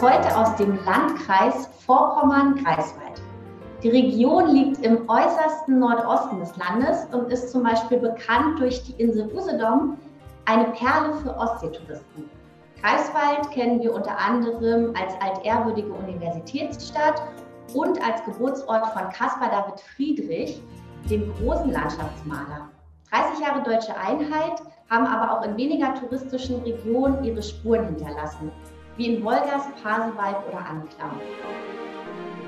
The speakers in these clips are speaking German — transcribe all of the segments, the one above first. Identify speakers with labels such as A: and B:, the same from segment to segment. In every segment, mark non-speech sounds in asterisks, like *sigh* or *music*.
A: Heute aus dem Landkreis Vorpommern-Greifswald. Die Region liegt im äußersten Nordosten des Landes und ist zum Beispiel bekannt durch die Insel Usedom, eine Perle für Ostseetouristen. Greifswald kennen wir unter anderem als altehrwürdige Universitätsstadt und als Geburtsort von Caspar David Friedrich, dem großen Landschaftsmaler. 30 Jahre deutsche Einheit haben aber auch in weniger touristischen Regionen ihre Spuren hinterlassen, wie in Wolgast, Pasewalk oder Anklam.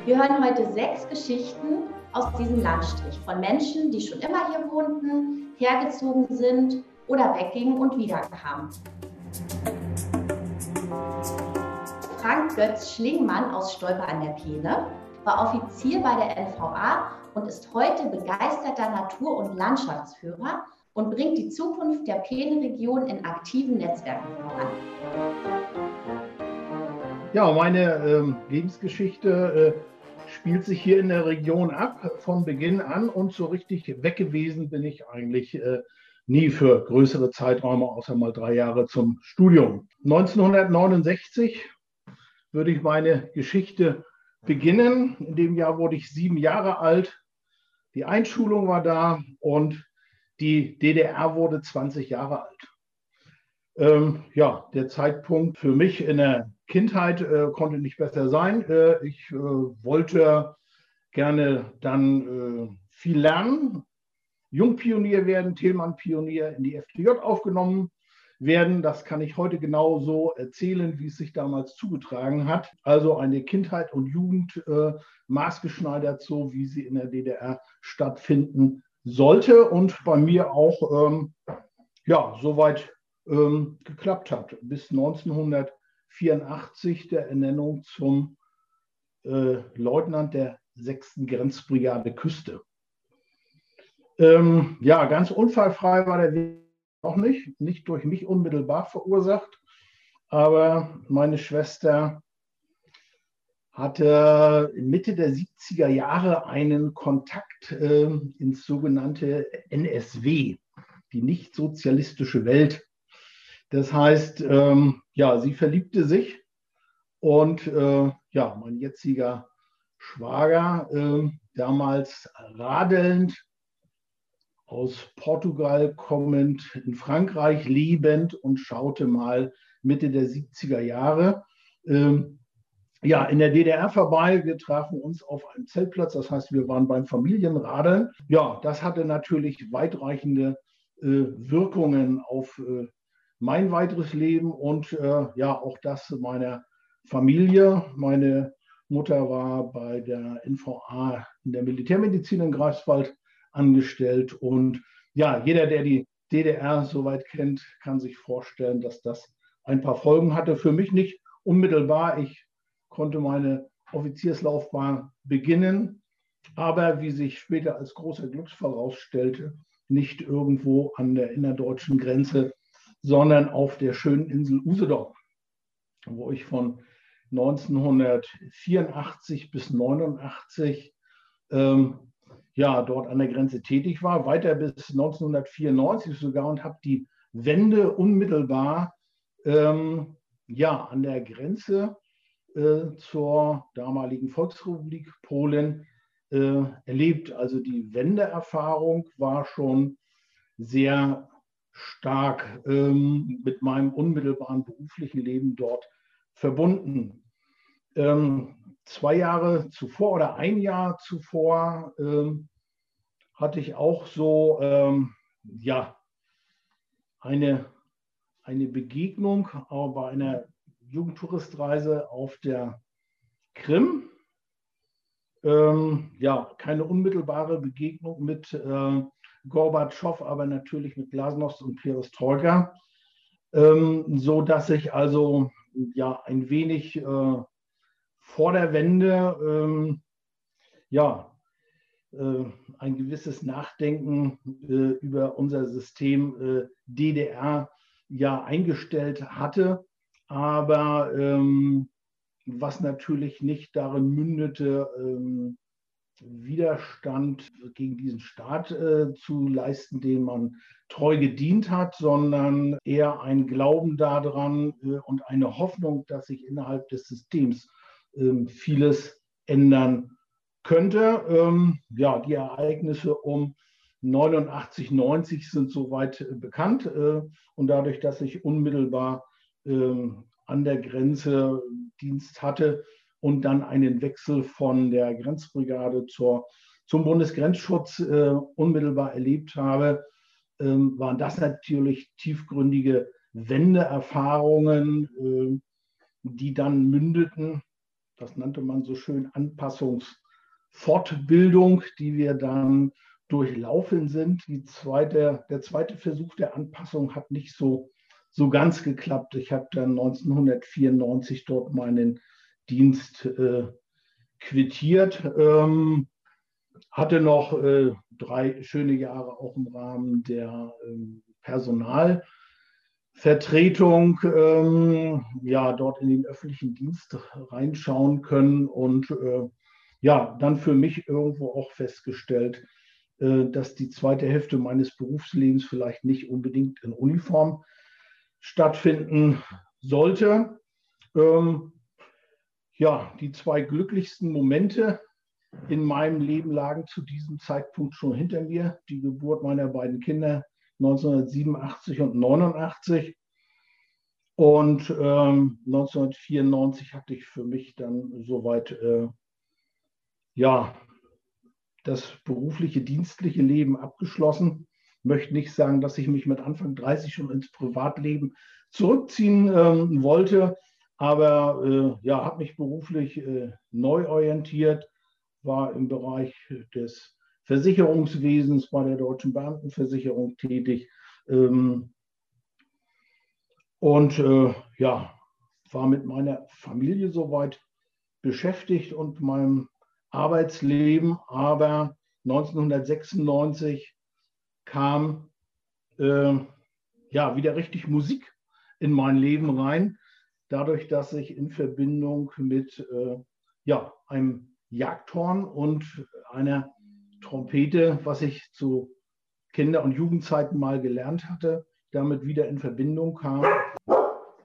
A: Wir hören heute sechs Geschichten aus diesem Landstrich von Menschen, die schon immer hier wohnten, hergezogen sind oder weggingen und wiederkamen. Frank Götz Schlingmann aus Stolper an der Peene war Offizier bei der NVA und ist heute begeisterter Natur- und Landschaftsführer und bringt die Zukunft der Peene-Region in aktiven Netzwerken voran.
B: Ja, meine ähm, Lebensgeschichte äh, spielt sich hier in der Region ab von Beginn an und so richtig weg gewesen bin ich eigentlich äh, nie für größere Zeiträume, außer mal drei Jahre zum Studium. 1969 würde ich meine Geschichte beginnen. In dem Jahr wurde ich sieben Jahre alt. Die Einschulung war da und die DDR wurde 20 Jahre alt. Ähm, ja, der Zeitpunkt für mich in der Kindheit äh, konnte nicht besser sein. Äh, ich äh, wollte gerne dann äh, viel lernen, Jungpionier werden, Thälmann-Pionier in die FDJ aufgenommen werden. Das kann ich heute genau so erzählen, wie es sich damals zugetragen hat. Also eine Kindheit und Jugend äh, maßgeschneidert, so wie sie in der DDR stattfinden sollte und bei mir auch ähm, ja, soweit ähm, geklappt hat. Bis 1984 der Ernennung zum äh, Leutnant der 6. Grenzbrigade Küste. Ähm, ja, ganz unfallfrei war der Weg auch nicht, nicht durch mich unmittelbar verursacht, aber meine Schwester hatte Mitte der 70er Jahre einen Kontakt äh, ins sogenannte NSW, die nicht sozialistische Welt. Das heißt, ähm, ja, sie verliebte sich und äh, ja, mein jetziger Schwager, äh, damals radelnd aus Portugal kommend, in Frankreich lebend und schaute mal Mitte der 70er Jahre. Ähm, ja, in der DDR vorbei. Wir trafen uns auf einem Zeltplatz, das heißt, wir waren beim Familienradeln. Ja, das hatte natürlich weitreichende äh, Wirkungen auf äh, mein weiteres Leben und äh, ja, auch das meiner Familie. Meine Mutter war bei der NVA in der Militärmedizin in Greifswald angestellt. Und ja, jeder, der die DDR soweit kennt, kann sich vorstellen, dass das ein paar Folgen hatte. Für mich nicht unmittelbar. Ich konnte meine Offizierslaufbahn beginnen, aber wie sich später als großer Glücksfall herausstellte, nicht irgendwo an der innerdeutschen Grenze, sondern auf der schönen Insel Usedom, wo ich von 1984 bis 1989 ähm, ja, dort an der Grenze tätig war, weiter bis 1994 sogar und habe die Wende unmittelbar ähm, ja, an der Grenze äh, zur damaligen Volksrepublik Polen äh, erlebt. Also die Wendeerfahrung war schon sehr stark ähm, mit meinem unmittelbaren beruflichen Leben dort verbunden. Ähm, zwei Jahre zuvor oder ein Jahr zuvor ähm, hatte ich auch so ja, eine, eine Begegnung aber bei einer Jugendtouristreise auf der Krim. Ähm, ja, keine unmittelbare Begegnung mit äh, Gorbatschow, aber natürlich mit Glasnost und Perestroika, ähm, so dass ich also ja ein wenig äh, vor der Wende ähm, ja äh, ein gewisses Nachdenken äh, über unser System äh, DDR ja eingestellt hatte, aber ähm, was natürlich nicht darin mündete, ähm, Widerstand gegen diesen Staat äh, zu leisten, den man treu gedient hat, sondern eher ein Glauben daran äh, und eine Hoffnung, dass sich innerhalb des Systems äh, vieles ändern könnte. Ähm, ja, die Ereignisse um 89, 90 sind soweit äh, bekannt äh, und dadurch, dass ich unmittelbar an der Grenze Dienst hatte und dann einen Wechsel von der Grenzbrigade zur, zum Bundesgrenzschutz äh, unmittelbar erlebt habe, ähm, waren das natürlich tiefgründige Wendeerfahrungen, äh, die dann mündeten, das nannte man so schön Anpassungsfortbildung, die wir dann durchlaufen sind. Zweite, der zweite Versuch der Anpassung hat nicht so so ganz geklappt. Ich habe dann 1994 dort meinen Dienst äh, quittiert, ähm, hatte noch äh, drei schöne Jahre auch im Rahmen der ähm, Personalvertretung, ähm, ja, dort in den öffentlichen Dienst reinschauen können und äh, ja, dann für mich irgendwo auch festgestellt, äh, dass die zweite Hälfte meines Berufslebens vielleicht nicht unbedingt in Uniform stattfinden sollte. Ähm, ja, die zwei glücklichsten Momente in meinem Leben lagen zu diesem Zeitpunkt schon hinter mir. Die Geburt meiner beiden Kinder 1987 und 89. Und ähm, 1994 hatte ich für mich dann soweit, äh, ja, das berufliche, dienstliche Leben abgeschlossen möchte nicht sagen, dass ich mich mit Anfang 30 schon ins Privatleben zurückziehen ähm, wollte, aber äh, ja, habe mich beruflich äh, neu orientiert, war im Bereich des Versicherungswesens bei der Deutschen Beamtenversicherung tätig ähm, und äh, ja, war mit meiner Familie soweit beschäftigt und meinem Arbeitsleben, aber 1996 kam äh, ja wieder richtig Musik in mein Leben rein, dadurch, dass ich in Verbindung mit äh, ja, einem Jagdhorn und einer Trompete, was ich zu Kinder- und Jugendzeiten mal gelernt hatte, damit wieder in Verbindung kam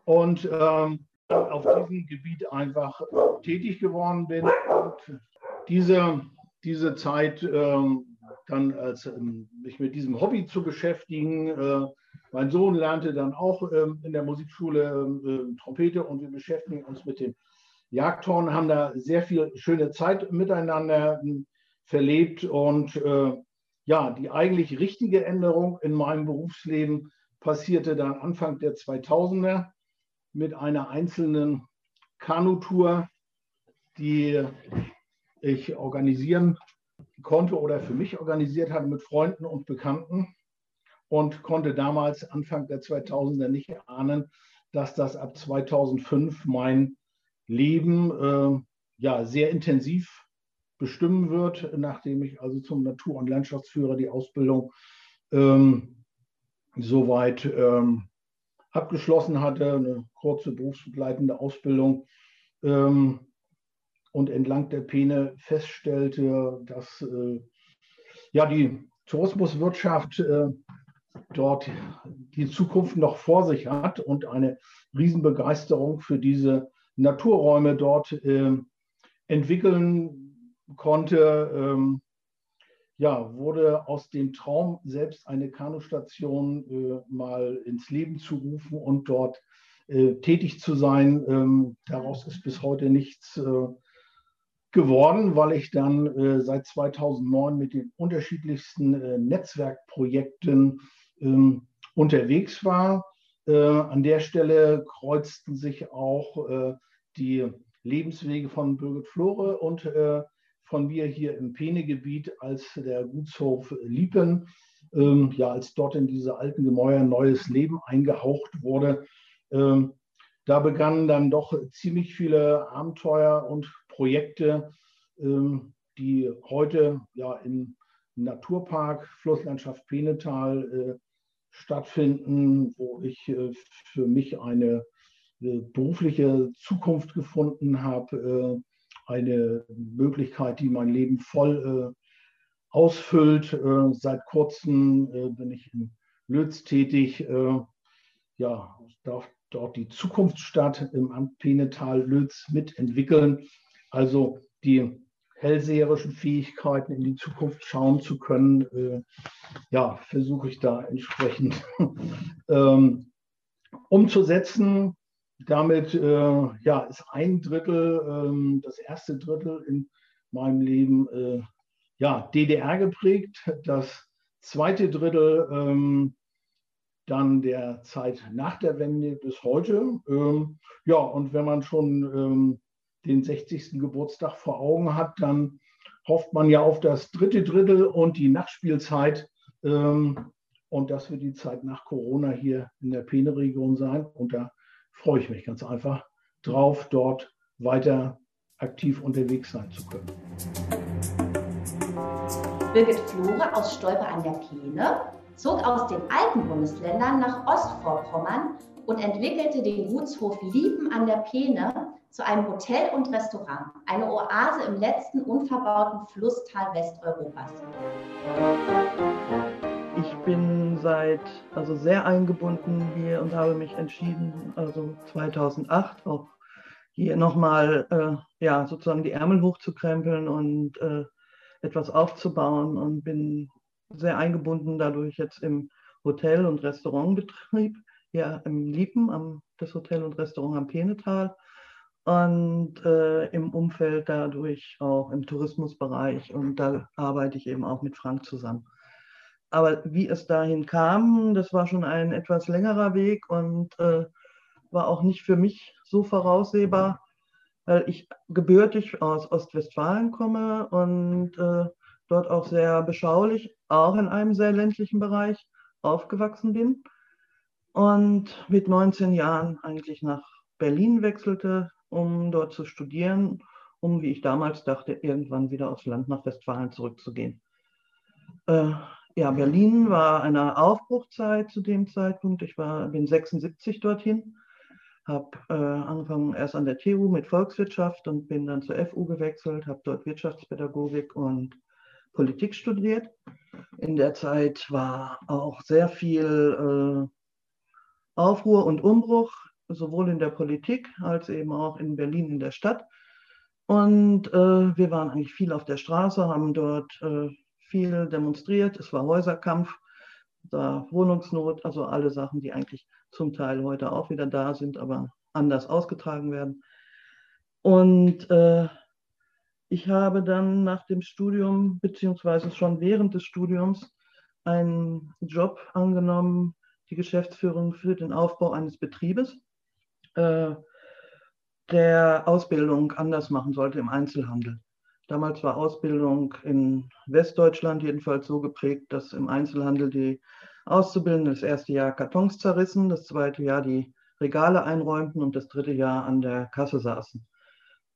B: und ähm, auf diesem Gebiet einfach tätig geworden bin. Und diese, diese Zeit ähm, dann als, ähm, mich mit diesem Hobby zu beschäftigen. Äh, mein Sohn lernte dann auch ähm, in der Musikschule ähm, Trompete und wir beschäftigen uns mit dem Jagdhorn, haben da sehr viel schöne Zeit miteinander verlebt und äh, ja, die eigentlich richtige Änderung in meinem Berufsleben passierte dann Anfang der 2000er mit einer einzelnen Kanutour, die ich organisieren konnte oder für mich organisiert hatte mit Freunden und Bekannten und konnte damals Anfang der 2000er nicht ahnen, dass das ab 2005 mein Leben äh, ja sehr intensiv bestimmen wird, nachdem ich also zum Natur- und Landschaftsführer die Ausbildung ähm, soweit ähm, abgeschlossen hatte, eine kurze berufsbegleitende Ausbildung. Ähm, und entlang der Peene feststellte, dass äh, ja, die Tourismuswirtschaft äh, dort die Zukunft noch vor sich hat und eine Riesenbegeisterung für diese Naturräume dort äh, entwickeln konnte. Ähm, ja, wurde aus dem Traum selbst eine Kanustation äh, mal ins Leben zu rufen und dort äh, tätig zu sein. Ähm, daraus ist bis heute nichts äh, geworden, weil ich dann äh, seit 2009 mit den unterschiedlichsten äh, Netzwerkprojekten ähm, unterwegs war. Äh, an der Stelle kreuzten sich auch äh, die Lebenswege von Birgit Flore und äh, von mir hier im Peene-Gebiet als der Gutshof Liepen, ähm, ja, als dort in diese alten Gemäuer neues Leben eingehaucht wurde. Ähm, da begannen dann doch ziemlich viele Abenteuer und Projekte, ähm, die heute ja im Naturpark Flusslandschaft Penetal äh, stattfinden, wo ich äh, für mich eine äh, berufliche Zukunft gefunden habe, eine Möglichkeit, die mein Leben voll ausfüllt. Seit kurzem bin ich in Lötz tätig, ja, darf dort die Zukunftsstadt im Amt Penetal Lötz mitentwickeln. Also die hellseherischen Fähigkeiten in die Zukunft schauen zu können, äh, ja, versuche ich da entsprechend *laughs* ähm, umzusetzen. Damit äh, ja, ist ein Drittel, ähm, das erste Drittel in meinem Leben äh, ja, DDR geprägt, das zweite Drittel ähm, dann der Zeit nach der Wende bis heute. Ähm, ja, und wenn man schon ähm, den 60. Geburtstag vor Augen hat, dann hofft man ja auf das dritte Drittel und die Nachspielzeit. Ähm, und das wird die Zeit nach Corona hier in der Pene-Region sein. Und da freue ich mich ganz einfach drauf, dort weiter aktiv unterwegs sein zu können.
A: Birgit Flore aus Stolper an der Peene zog aus den alten Bundesländern nach Ostvorpommern und entwickelte den Gutshof Lieben an der Peene zu einem Hotel und Restaurant, eine Oase im letzten unverbauten Flusstal Westeuropas.
C: Ich bin seit also sehr eingebunden hier und habe mich entschieden, also 2008 auch hier nochmal äh, ja, sozusagen die Ärmel hochzukrempeln und äh, etwas aufzubauen und bin sehr eingebunden dadurch jetzt im Hotel- und Restaurantbetrieb hier im Liepen, am, das Hotel und Restaurant am Penetal und äh, im Umfeld dadurch auch im Tourismusbereich und da arbeite ich eben auch mit Frank zusammen. Aber wie es dahin kam, das war schon ein etwas längerer Weg und äh, war auch nicht für mich so voraussehbar, weil ich gebürtig aus Ostwestfalen komme und äh, dort auch sehr beschaulich, auch in einem sehr ländlichen Bereich aufgewachsen bin und mit 19 Jahren eigentlich nach Berlin wechselte, um dort zu studieren, um, wie ich damals dachte, irgendwann wieder aufs Land nach Westfalen zurückzugehen. Äh, ja, Berlin war eine Aufbruchzeit zu dem Zeitpunkt. Ich war, bin 76 dorthin, habe äh, angefangen erst an der TU mit Volkswirtschaft und bin dann zur FU gewechselt, habe dort Wirtschaftspädagogik und Politik studiert. In der Zeit war auch sehr viel äh, Aufruhr und Umbruch sowohl in der Politik als eben auch in Berlin in der Stadt. Und äh, wir waren eigentlich viel auf der Straße, haben dort äh, viel demonstriert. Es war Häuserkampf, da Wohnungsnot, also alle Sachen, die eigentlich zum Teil heute auch wieder da sind, aber anders ausgetragen werden. Und äh, ich habe dann nach dem Studium, beziehungsweise schon während des Studiums, einen Job angenommen, die Geschäftsführung für den Aufbau eines Betriebes äh, der Ausbildung anders machen sollte im Einzelhandel. Damals war Ausbildung in Westdeutschland jedenfalls so geprägt, dass im Einzelhandel die Auszubildenden das erste Jahr Kartons zerrissen, das zweite Jahr die Regale einräumten und das dritte Jahr an der Kasse saßen.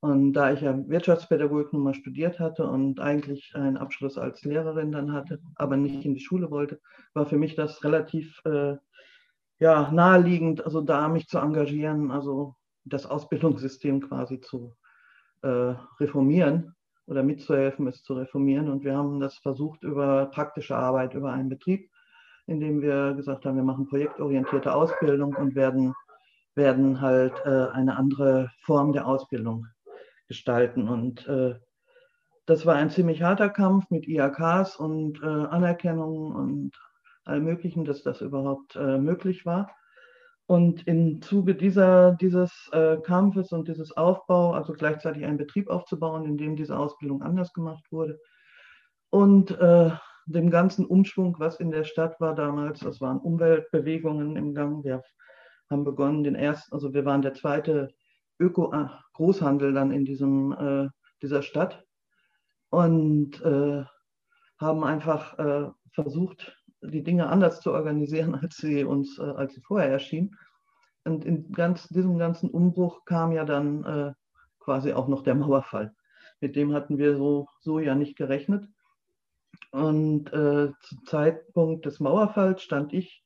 C: Und da ich ja Wirtschaftspädagogik nun mal studiert hatte und eigentlich einen Abschluss als Lehrerin dann hatte, aber nicht in die Schule wollte, war für mich das relativ äh, ja, naheliegend, also da mich zu engagieren, also das Ausbildungssystem quasi zu äh, reformieren oder mitzuhelfen, es zu reformieren. Und wir haben das versucht über praktische Arbeit, über einen Betrieb, in dem wir gesagt haben, wir machen projektorientierte Ausbildung und werden, werden halt äh, eine andere Form der Ausbildung gestalten. Und äh, das war ein ziemlich harter Kampf mit IAKs und äh, Anerkennung und allem Möglichen, dass das überhaupt äh, möglich war. Und im Zuge dieser, dieses äh, Kampfes und dieses Aufbau, also gleichzeitig einen Betrieb aufzubauen, in dem diese Ausbildung anders gemacht wurde, und äh, dem ganzen Umschwung, was in der Stadt war damals, das waren Umweltbewegungen im Gang. Wir haben begonnen, den ersten, also wir waren der zweite Öko-Großhandel dann in diesem, äh, dieser Stadt und äh, haben einfach äh, versucht, die Dinge anders zu organisieren, *laughs* als sie uns, äh, als sie vorher erschienen. und in ganz, diesem ganzen Umbruch kam ja dann äh, quasi auch noch der Mauerfall. Mit dem hatten wir so, so ja nicht gerechnet. Und äh, zum Zeitpunkt des Mauerfalls stand ich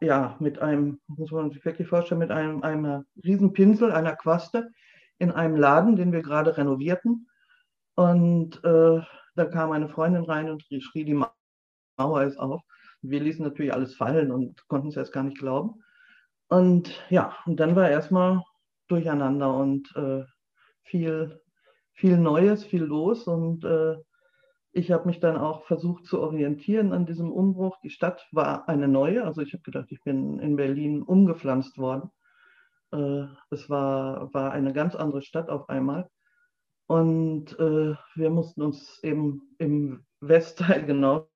C: ja mit einem, muss man sich wirklich vorstellen, mit einem, einem riesen Pinsel, einer Quaste in einem Laden, den wir gerade renovierten. Und äh, da kam eine Freundin rein und schrie, die Mauer ist auf. Wir ließen natürlich alles fallen und konnten es erst gar nicht glauben. Und ja, und dann war erstmal durcheinander und äh, viel, viel Neues, viel los. Und äh, ich habe mich dann auch versucht zu orientieren an diesem Umbruch. Die Stadt war eine neue. Also ich habe gedacht, ich bin in Berlin umgepflanzt worden. Äh, es war, war eine ganz andere Stadt auf einmal. Und äh, wir mussten uns eben im Westteil genau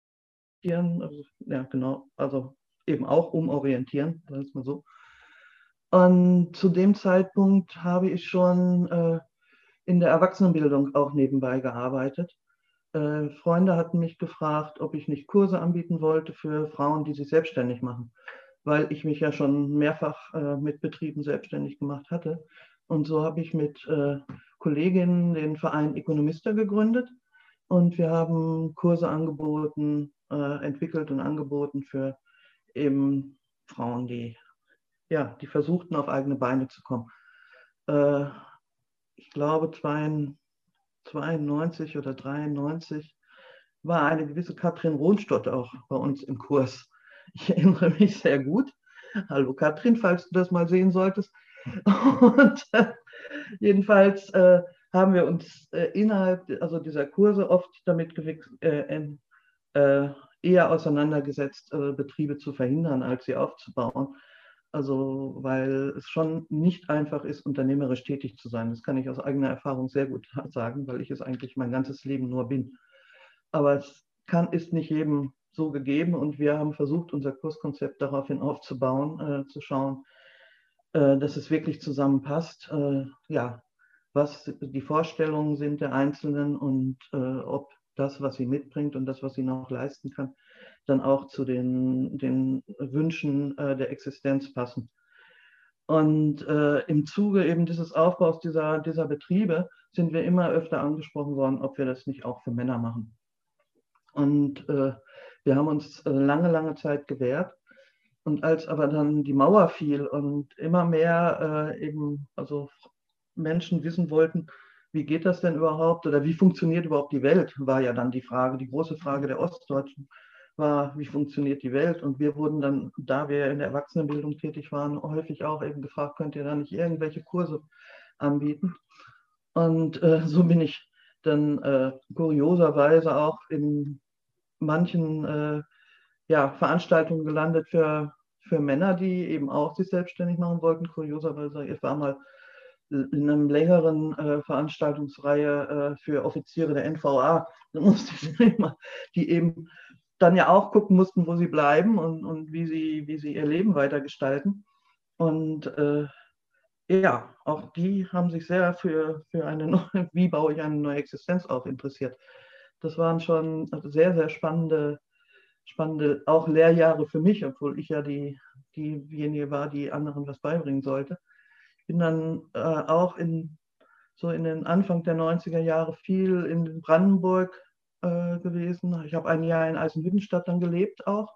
C: also, ja, genau, also eben auch umorientieren, sagen wir es mal so. Und zu dem Zeitpunkt habe ich schon äh, in der Erwachsenenbildung auch nebenbei gearbeitet. Äh, Freunde hatten mich gefragt, ob ich nicht Kurse anbieten wollte für Frauen, die sich selbstständig machen, weil ich mich ja schon mehrfach äh, mit Betrieben selbstständig gemacht hatte. Und so habe ich mit äh, Kolleginnen den Verein Ökonomista gegründet und wir haben Kurse angeboten, äh, entwickelt und angeboten für eben Frauen, die ja, die versuchten, auf eigene Beine zu kommen. Äh, ich glaube, 92 oder 93 war eine gewisse Katrin Rohnstott auch bei uns im Kurs. Ich erinnere mich sehr gut. Hallo Katrin, falls du das mal sehen solltest. Und äh, jedenfalls äh, haben wir uns äh, innerhalb also dieser Kurse oft damit äh, äh, eher auseinandergesetzt, Betriebe zu verhindern, als sie aufzubauen. Also, weil es schon nicht einfach ist, unternehmerisch tätig zu sein. Das kann ich aus eigener Erfahrung sehr gut *laughs* sagen, weil ich es eigentlich mein ganzes Leben nur bin. Aber es kann, ist nicht jedem so gegeben und wir haben versucht, unser Kurskonzept daraufhin aufzubauen, äh, zu schauen, äh, dass es wirklich zusammenpasst. Äh, ja, was die Vorstellungen sind der Einzelnen und äh, ob das, was sie mitbringt und das, was sie noch leisten kann, dann auch zu den, den Wünschen äh, der Existenz passen. Und äh, im Zuge eben dieses Aufbaus dieser, dieser Betriebe sind wir immer öfter angesprochen worden, ob wir das nicht auch für Männer machen. Und äh, wir haben uns äh, lange, lange Zeit gewehrt. Und als aber dann die Mauer fiel und immer mehr äh, eben, also Menschen wissen wollten, wie geht das denn überhaupt oder wie funktioniert überhaupt die Welt, war ja dann die Frage, die große Frage der Ostdeutschen war, wie funktioniert die Welt? Und wir wurden dann, da wir in der Erwachsenenbildung tätig waren, häufig auch eben gefragt, könnt ihr da nicht irgendwelche Kurse anbieten? Und äh, *laughs* so bin ich dann äh, kurioserweise auch in manchen äh, ja, Veranstaltungen gelandet für, für Männer, die eben auch sich selbstständig machen wollten. Kurioserweise, ich war mal in einer längeren äh, Veranstaltungsreihe äh, für Offiziere der NVA, *laughs* die eben dann ja auch gucken mussten, wo sie bleiben und, und wie, sie, wie sie ihr Leben weitergestalten. Und äh, ja, auch die haben sich sehr für, für eine neue, *laughs* wie baue ich eine neue Existenz auf, interessiert. Das waren schon sehr, sehr spannende, spannende auch Lehrjahre für mich, obwohl ich ja die, diejenige war, die anderen was beibringen sollte. Ich bin dann äh, auch in, so in den Anfang der 90er Jahre viel in Brandenburg äh, gewesen. Ich habe ein Jahr in Eisenhüttenstadt dann gelebt auch,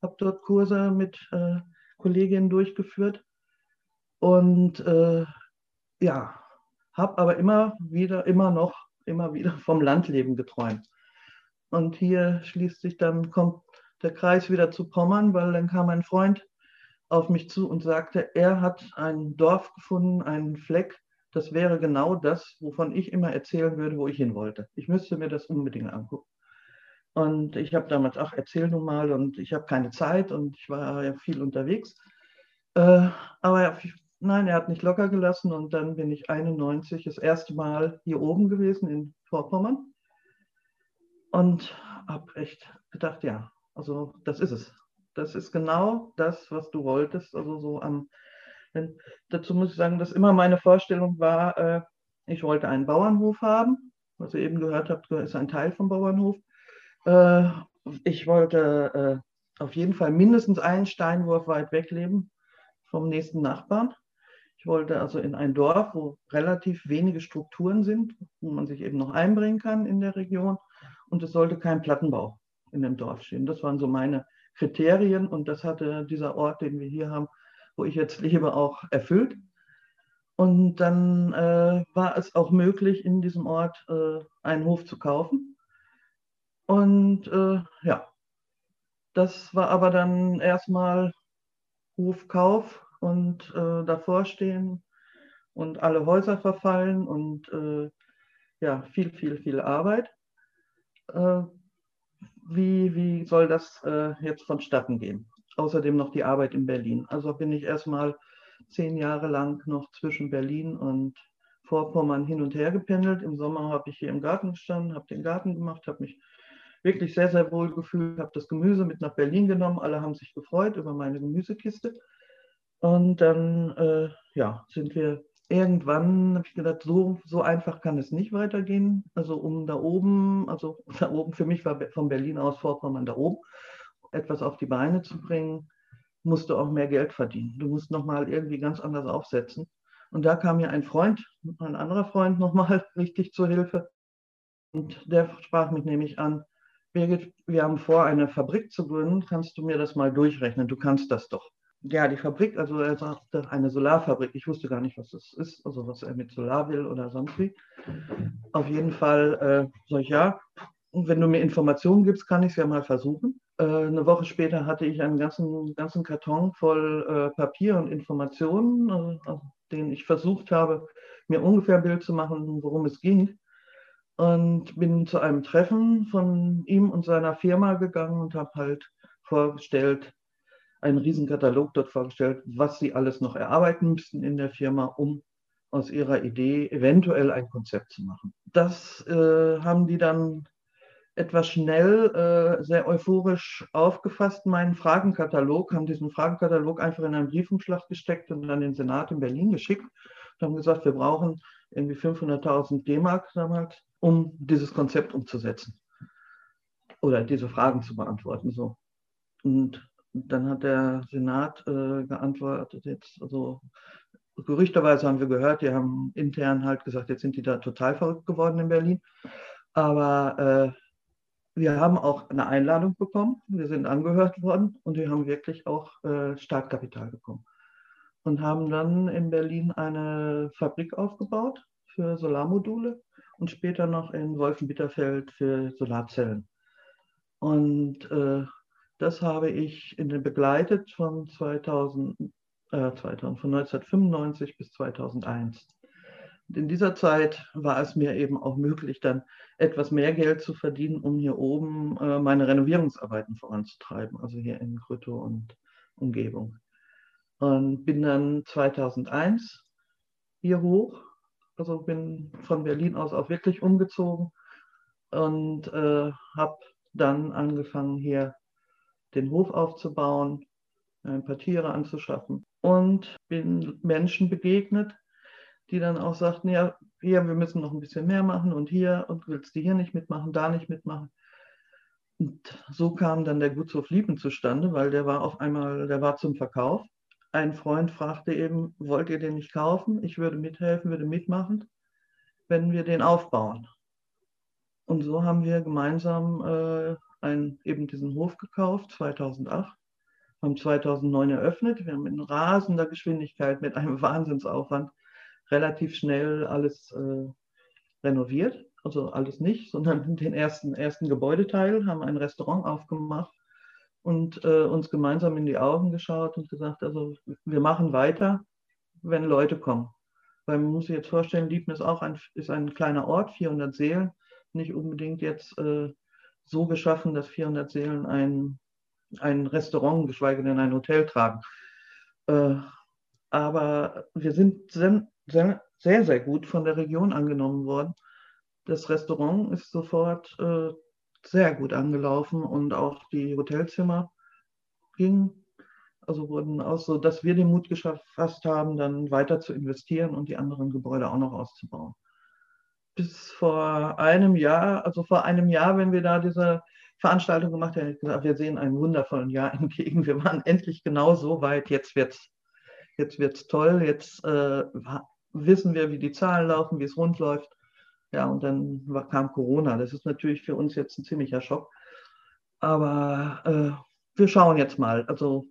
C: habe dort Kurse mit äh, Kolleginnen durchgeführt und äh, ja, habe aber immer wieder, immer noch, immer wieder *laughs* vom Landleben geträumt. Und hier schließt sich dann, kommt der Kreis wieder zu Pommern, weil dann kam ein Freund auf mich zu und sagte, er hat ein Dorf gefunden, einen Fleck, das wäre genau das, wovon ich immer erzählen würde, wo ich hin wollte. Ich müsste mir das unbedingt angucken. Und ich habe damals, ach, erzähl nun mal, und ich habe keine Zeit und ich war ja viel unterwegs. Äh, aber nein, er hat nicht locker gelassen und dann bin ich 91 das erste Mal hier oben gewesen in Vorpommern und habe echt gedacht, ja, also das ist es. Das ist genau das, was du wolltest, also so am denn dazu muss ich sagen, dass immer meine Vorstellung war, äh, ich wollte einen Bauernhof haben. Was ihr eben gehört habt, ist ein Teil vom Bauernhof. Äh, ich wollte äh, auf jeden Fall mindestens einen Steinwurf weit weg leben. vom nächsten Nachbarn. Ich wollte also in ein Dorf, wo relativ wenige Strukturen sind, wo man sich eben noch einbringen kann in der Region. Und es sollte kein Plattenbau in dem Dorf stehen. Das waren so meine Kriterien und das hatte dieser Ort, den wir hier haben, wo ich jetzt lebe, auch erfüllt. Und dann äh, war es auch möglich, in diesem Ort äh, einen Hof zu kaufen. Und äh, ja, das war aber dann erstmal Hofkauf und äh, davor stehen und alle Häuser verfallen und äh, ja, viel, viel, viel Arbeit. Äh, wie, wie soll das jetzt vonstatten gehen? Außerdem noch die Arbeit in Berlin. Also bin ich erstmal zehn Jahre lang noch zwischen Berlin und Vorpommern hin und her gependelt. Im Sommer habe ich hier im Garten gestanden, habe den Garten gemacht, habe mich wirklich sehr, sehr wohl gefühlt, habe das Gemüse mit nach Berlin genommen. Alle haben sich gefreut über meine Gemüsekiste. Und dann äh, ja, sind wir irgendwann, habe ich gedacht, so, so einfach kann es nicht weitergehen. Also um da oben, also *laughs* da oben, für mich war von Berlin aus Vorpommern da oben, etwas auf die Beine zu bringen, musst du auch mehr Geld verdienen. Du musst nochmal irgendwie ganz anders aufsetzen. Und da kam mir ein Freund, ein anderer Freund nochmal *laughs* richtig zur Hilfe. Und der sprach mich nämlich an, Birgit, wir haben vor, eine Fabrik zu gründen. Kannst du mir das mal durchrechnen? Du kannst das doch. Ja, die Fabrik, also er sagte eine Solarfabrik. Ich wusste gar nicht, was das ist, also was er mit Solar will oder sonst wie. Auf jeden Fall äh, sag ich ja. Und wenn du mir Informationen gibst, kann ich es ja mal versuchen. Äh, eine Woche später hatte ich einen ganzen, ganzen Karton voll äh, Papier und Informationen, äh, den ich versucht habe, mir ungefähr ein Bild zu machen, worum es ging. Und bin zu einem Treffen von ihm und seiner Firma gegangen und habe halt vorgestellt, einen riesen Katalog dort vorgestellt, was sie alles noch erarbeiten müssten in der Firma, um aus ihrer Idee eventuell ein Konzept zu machen. Das äh, haben die dann etwas schnell, äh, sehr euphorisch aufgefasst, meinen Fragenkatalog, haben diesen Fragenkatalog einfach in einen Briefumschlag gesteckt und dann den Senat in Berlin geschickt und haben gesagt, wir brauchen irgendwie 500.000 D-Mark damals, um dieses Konzept umzusetzen oder diese Fragen zu beantworten. So. Und dann hat der Senat äh, geantwortet, jetzt, also gerüchterweise haben wir gehört, die haben intern halt gesagt, jetzt sind die da total verrückt geworden in Berlin. Aber äh, wir haben auch eine Einladung bekommen, wir sind angehört worden und wir haben wirklich auch äh, Startkapital bekommen. Und haben dann in Berlin eine Fabrik aufgebaut für Solarmodule und später noch in Wolfenbitterfeld für Solarzellen. Und äh, das habe ich in begleitet von, 2000, äh, 2000, von 1995 bis 2001. Und in dieser Zeit war es mir eben auch möglich, dann etwas mehr Geld zu verdienen, um hier oben äh, meine Renovierungsarbeiten voranzutreiben, also hier in Grüttow und Umgebung. Und bin dann 2001 hier hoch, also bin von Berlin aus auch wirklich umgezogen und äh, habe dann angefangen, hier den Hof aufzubauen, ein paar Tiere anzuschaffen und bin Menschen begegnet, die dann auch sagten, ja, hier, wir müssen noch ein bisschen mehr machen und hier und willst du hier nicht mitmachen, da nicht mitmachen. Und so kam dann der Gutshof Lieben zustande, weil der war auf einmal, der war zum Verkauf. Ein Freund fragte eben, wollt ihr den nicht kaufen? Ich würde mithelfen, würde mitmachen, wenn wir den aufbauen. Und so haben wir gemeinsam äh, einen, eben diesen Hof gekauft, 2008, haben 2009 eröffnet. Wir haben in rasender Geschwindigkeit mit einem *laughs* Wahnsinnsaufwand relativ schnell alles äh, renoviert. Also alles nicht, sondern *laughs* den ersten, ersten Gebäudeteil, haben ein Restaurant aufgemacht und äh, uns gemeinsam in die Augen geschaut und gesagt, also wir machen weiter, wenn Leute kommen. Weil man muss sich jetzt vorstellen, Lieben ist auch ein, ist ein kleiner Ort, 400 Seelen, nicht unbedingt jetzt äh, so geschaffen, dass 400 Seelen ein, ein Restaurant, geschweige denn ein Hotel tragen. Äh, aber wir sind sehr, sehr, sehr gut von der Region angenommen worden. Das Restaurant ist sofort äh, sehr gut angelaufen und auch die Hotelzimmer gingen, also wurden auch so, dass wir den Mut gefasst haben, dann weiter zu investieren und die anderen Gebäude auch noch auszubauen bis vor einem Jahr, also vor einem Jahr, wenn wir da diese Veranstaltung gemacht haben, gesagt, wir sehen einen wundervollen Jahr *laughs* entgegen. Wir waren endlich genau so weit, jetzt wird es jetzt wird es toll, jetzt äh, wissen wir, wie die Zahlen laufen, wie es rund läuft. Ja, und dann kam Corona. Das ist natürlich für uns jetzt ein ziemlicher Schock. Aber äh, wir schauen jetzt mal. Also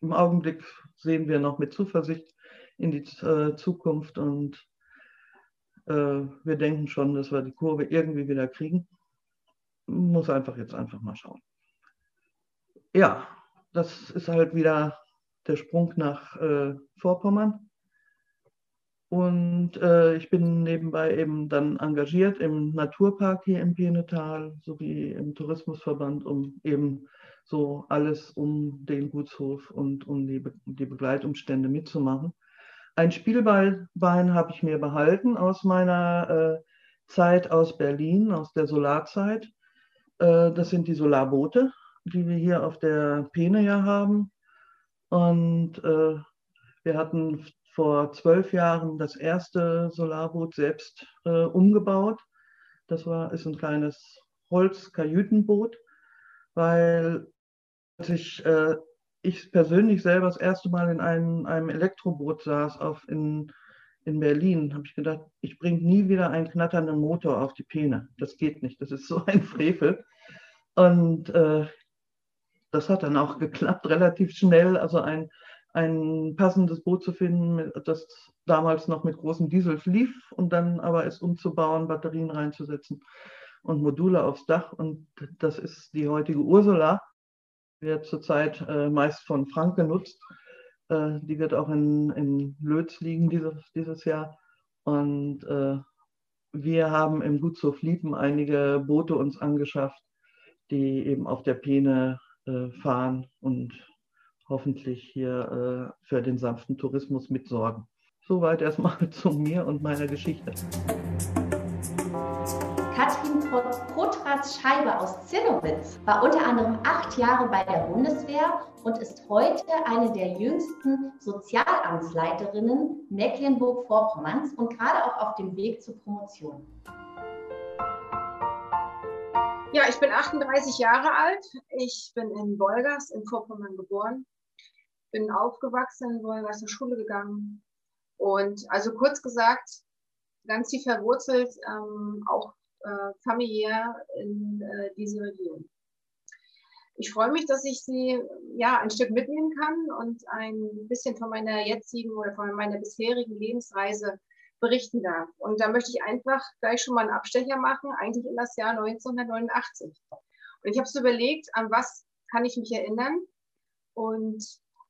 C: im Augenblick sehen wir noch mit Zuversicht in die äh, Zukunft und äh, wir denken schon, dass wir die Kurve irgendwie wieder kriegen. Muss einfach jetzt einfach mal schauen. Ja, das ist halt wieder der Sprung nach äh, Vorpommern. Und äh, ich bin nebenbei eben dann engagiert im Naturpark hier im Pienetal sowie im Tourismusverband, um eben so alles um den Gutshof und um die, Be die Begleitumstände mitzumachen. Ein Spielbein habe ich mir behalten aus meiner äh, Zeit aus Berlin, aus der Solarzeit. Äh, das sind die Solarboote, die wir hier auf der Peene ja haben. Und äh, wir hatten vor zwölf Jahren das erste Solarboot selbst äh, umgebaut. Das war, ist ein kleines Holzkajütenboot, weil ich, äh, ich persönlich selber das erste Mal in einem, einem Elektroboot saß auf in, in Berlin, habe ich gedacht, ich bringe nie wieder einen knatternden Motor auf die Peene. Das geht nicht, das ist so ein Frevel. Und äh, das hat dann auch geklappt, *laughs* relativ schnell. Also ein ein passendes Boot zu finden, das damals noch mit großem Diesel lief und dann aber es umzubauen, Batterien reinzusetzen und Module aufs Dach. Und das ist die heutige Ursula, wird zurzeit äh, meist von Frank genutzt. Äh, die wird auch in, in Lötz liegen dieses, dieses Jahr. Und äh, wir haben im Gutshof Liepen einige Boote uns angeschafft, die eben auf der Peene äh, fahren und hoffentlich hier äh, für den sanften Tourismus mitsorgen. Soweit erstmal *laughs* zu mir und meiner Geschichte.
A: Katrin Potratz-Scheibe aus Zinnowitz war unter anderem acht Jahre bei der Bundeswehr und ist heute eine der jüngsten Sozialamtsleiterinnen Mecklenburg-Vorpommerns und gerade auch auf dem Weg zur Promotion.
D: Ja, ich bin 38 Jahre alt. Ich bin in Wolgast in Vorpommern geboren bin aufgewachsen, in Wolgast zur Schule gegangen. Und also kurz gesagt, ganz tief verwurzelt, ähm, auch äh, familiär in äh, diese Region. Ich freue mich, dass ich Sie ja ein Stück mitnehmen kann und ein bisschen von meiner jetzigen oder von meiner bisherigen Lebensreise berichten darf. Und da möchte ich einfach gleich schon mal einen Abstecher machen, eigentlich in das Jahr 1989. Und ich habe so überlegt, an was kann ich mich erinnern? Und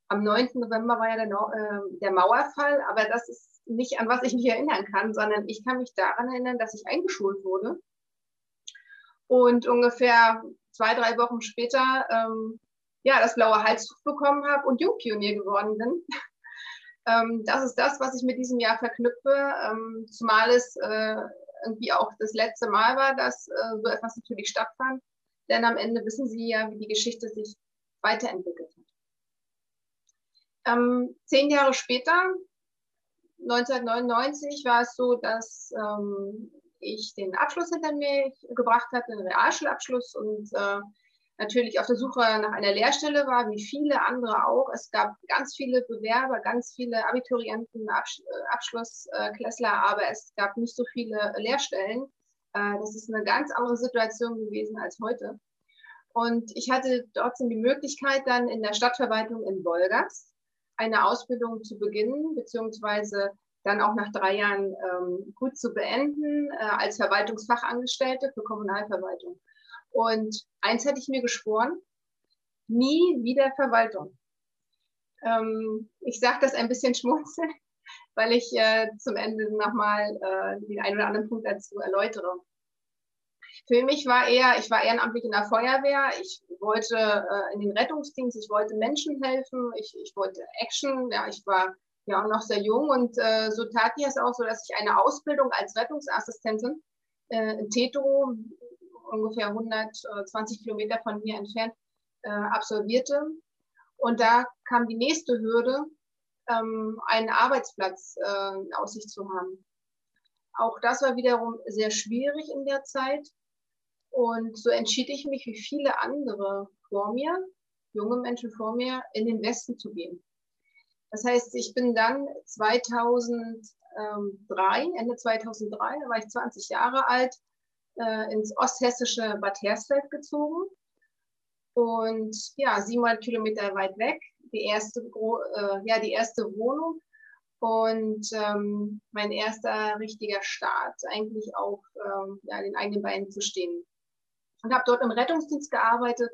D: am 9. November war ja der, äh, der Mauerfall, aber das ist nicht an was ich mich erinnern kann, sondern ich kann mich daran erinnern, dass ich eingeschult wurde. Und ungefähr zwei, drei Wochen später ähm, ja, das blaue Halstuch bekommen habe und Jungpionier geworden bin. *laughs* ähm, das ist das, was ich mit diesem Jahr verknüpfe, ähm, zumal es äh, irgendwie auch das letzte Mal war, dass äh, so etwas natürlich stattfand. Denn am Ende wissen Sie ja, wie die Geschichte sich weiterentwickelt. Ähm, zehn Jahre später, 1999, war es so, dass ähm, ich den Abschluss hinter mir gebracht hatte, den Realschulabschluss und äh, natürlich auf der Suche nach einer Lehrstelle war, wie viele andere auch. Es gab ganz viele Bewerber, ganz viele Abiturienten, Absch äh, Abschlussklässler, aber es gab nicht so viele Lehrstellen. Äh, das ist eine ganz andere Situation gewesen als heute. Und ich hatte dort die Möglichkeit, dann in der Stadtverwaltung in Wolgast eine Ausbildung zu beginnen, beziehungsweise dann auch nach drei Jahren ähm, gut zu beenden äh, als Verwaltungsfachangestellte für Kommunalverwaltung. Und eins hätte ich mir geschworen, nie wieder Verwaltung. Ähm, ich sage das ein bisschen *laughs* schmunzeln, weil ich äh, zum Ende nochmal äh, den einen oder anderen Punkt dazu erläutere. Für mich war eher, ich war ehrenamtlich in der Feuerwehr, ich wollte äh, in den Rettungsdienst, ich wollte Menschen helfen, ich, ich wollte Action, ja, ich war ja auch noch sehr jung und äh, so tat ich es auch so, dass ich eine Ausbildung als Rettungsassistentin äh, in Tetro, ungefähr 120 Kilometer von hier entfernt, äh, absolvierte. Und da kam die nächste Hürde, ähm, einen Arbeitsplatz äh, in Aussicht zu haben. Auch das war wiederum sehr schwierig in der Zeit. Und so entschied ich mich, wie viele andere vor mir, junge Menschen vor mir, in den Westen zu gehen. Das heißt, ich bin dann 2003, Ende 2003, da war ich 20 Jahre alt, äh, ins osthessische Bad Hersfeld gezogen. Und ja, 700 Kilometer weit weg, die erste, äh, ja, die erste Wohnung und ähm, mein erster richtiger Start, eigentlich auch ähm, ja, den eigenen Beinen zu stehen. Und habe dort im Rettungsdienst gearbeitet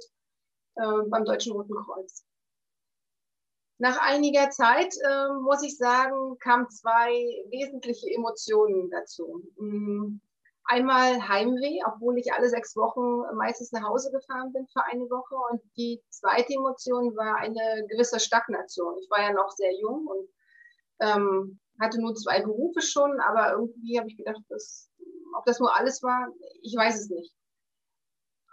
D: äh, beim Deutschen Roten Kreuz. Nach einiger Zeit, äh, muss ich sagen, kamen zwei wesentliche Emotionen dazu. Mm, einmal Heimweh, obwohl ich alle sechs Wochen meistens nach Hause gefahren bin für eine Woche. Und die zweite Emotion war eine gewisse Stagnation. Ich war ja noch sehr jung und ähm, hatte nur zwei Berufe schon, aber irgendwie habe ich gedacht, dass, ob das nur alles war, ich weiß es nicht.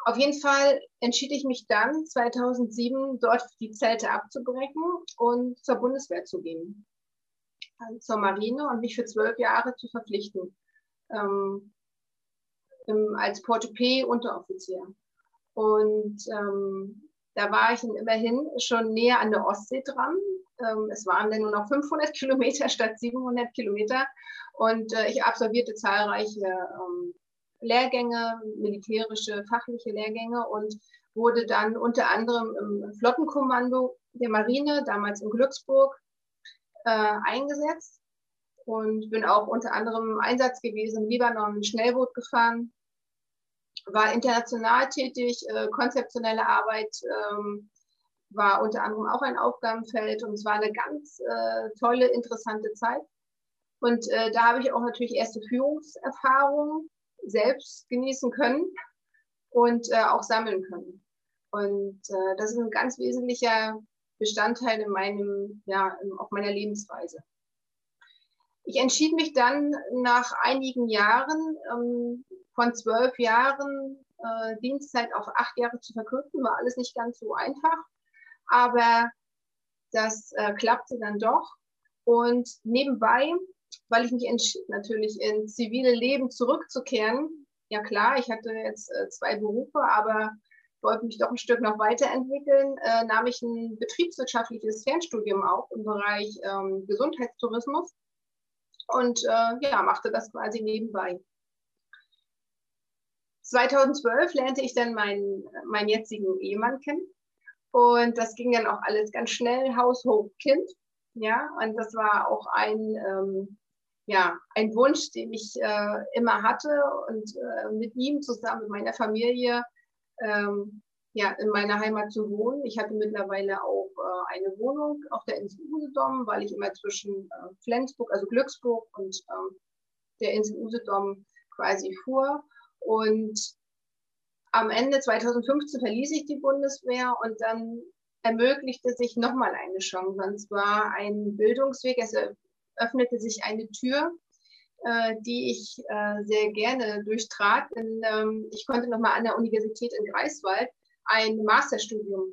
D: Auf jeden Fall entschied ich mich dann 2007 dort die Zelte abzubrechen und zur Bundeswehr zu gehen, also zur Marine und mich für zwölf Jahre zu verpflichten ähm, im, als Portepee-Unteroffizier. Und ähm, da war ich immerhin schon näher an der Ostsee dran. Ähm, es waren dann nur noch 500 Kilometer *laughs* statt 700 Kilometer. Und äh, ich absolvierte zahlreiche ähm, Lehrgänge, militärische, fachliche Lehrgänge und wurde dann unter anderem im Flottenkommando der Marine, damals in Glücksburg, äh, eingesetzt und bin auch unter anderem im Einsatz gewesen im Libanon, Schnellboot gefahren, war international tätig, äh, konzeptionelle Arbeit ähm, war unter anderem auch ein Aufgabenfeld und es war eine ganz äh, tolle, interessante Zeit. Und äh, da habe ich auch natürlich erste Führungserfahrungen selbst genießen können und äh, auch sammeln können. Und äh, das ist ein ganz wesentlicher Bestandteil in meinem, ja, auf meiner Lebensweise. Ich entschied mich dann nach einigen Jahren, ähm, von zwölf Jahren äh, Dienstzeit auf acht Jahre zu verkürzen, war alles nicht ganz so einfach, aber das äh, klappte dann doch. Und nebenbei weil ich mich entschied, natürlich ins zivile Leben zurückzukehren. Ja klar, ich hatte jetzt äh, zwei Berufe, aber wollte mich doch ein Stück noch weiterentwickeln, äh, nahm ich ein betriebswirtschaftliches Fernstudium auf im Bereich ähm, Gesundheitstourismus und äh, ja, machte das quasi nebenbei. 2012 lernte ich dann meinen, meinen jetzigen Ehemann kennen und das ging dann auch alles ganz schnell, Haus, Hof, Kind. Ja, und das war auch ein ähm, ja, ein Wunsch, den ich äh, immer hatte und äh, mit ihm zusammen, mit meiner Familie, ähm, ja, in meiner Heimat zu wohnen. Ich hatte mittlerweile auch äh, eine Wohnung auf der Insel Usedom, weil ich immer zwischen äh, Flensburg, also Glücksburg und ähm, der Insel Usedom quasi fuhr. Und am Ende 2015 verließ ich die Bundeswehr und dann ermöglichte sich nochmal eine Chance. Und zwar ein Bildungsweg, also öffnete sich eine Tür, äh, die ich äh, sehr gerne durchtrat. Denn, ähm, ich konnte nochmal an der Universität in Greifswald ein Masterstudium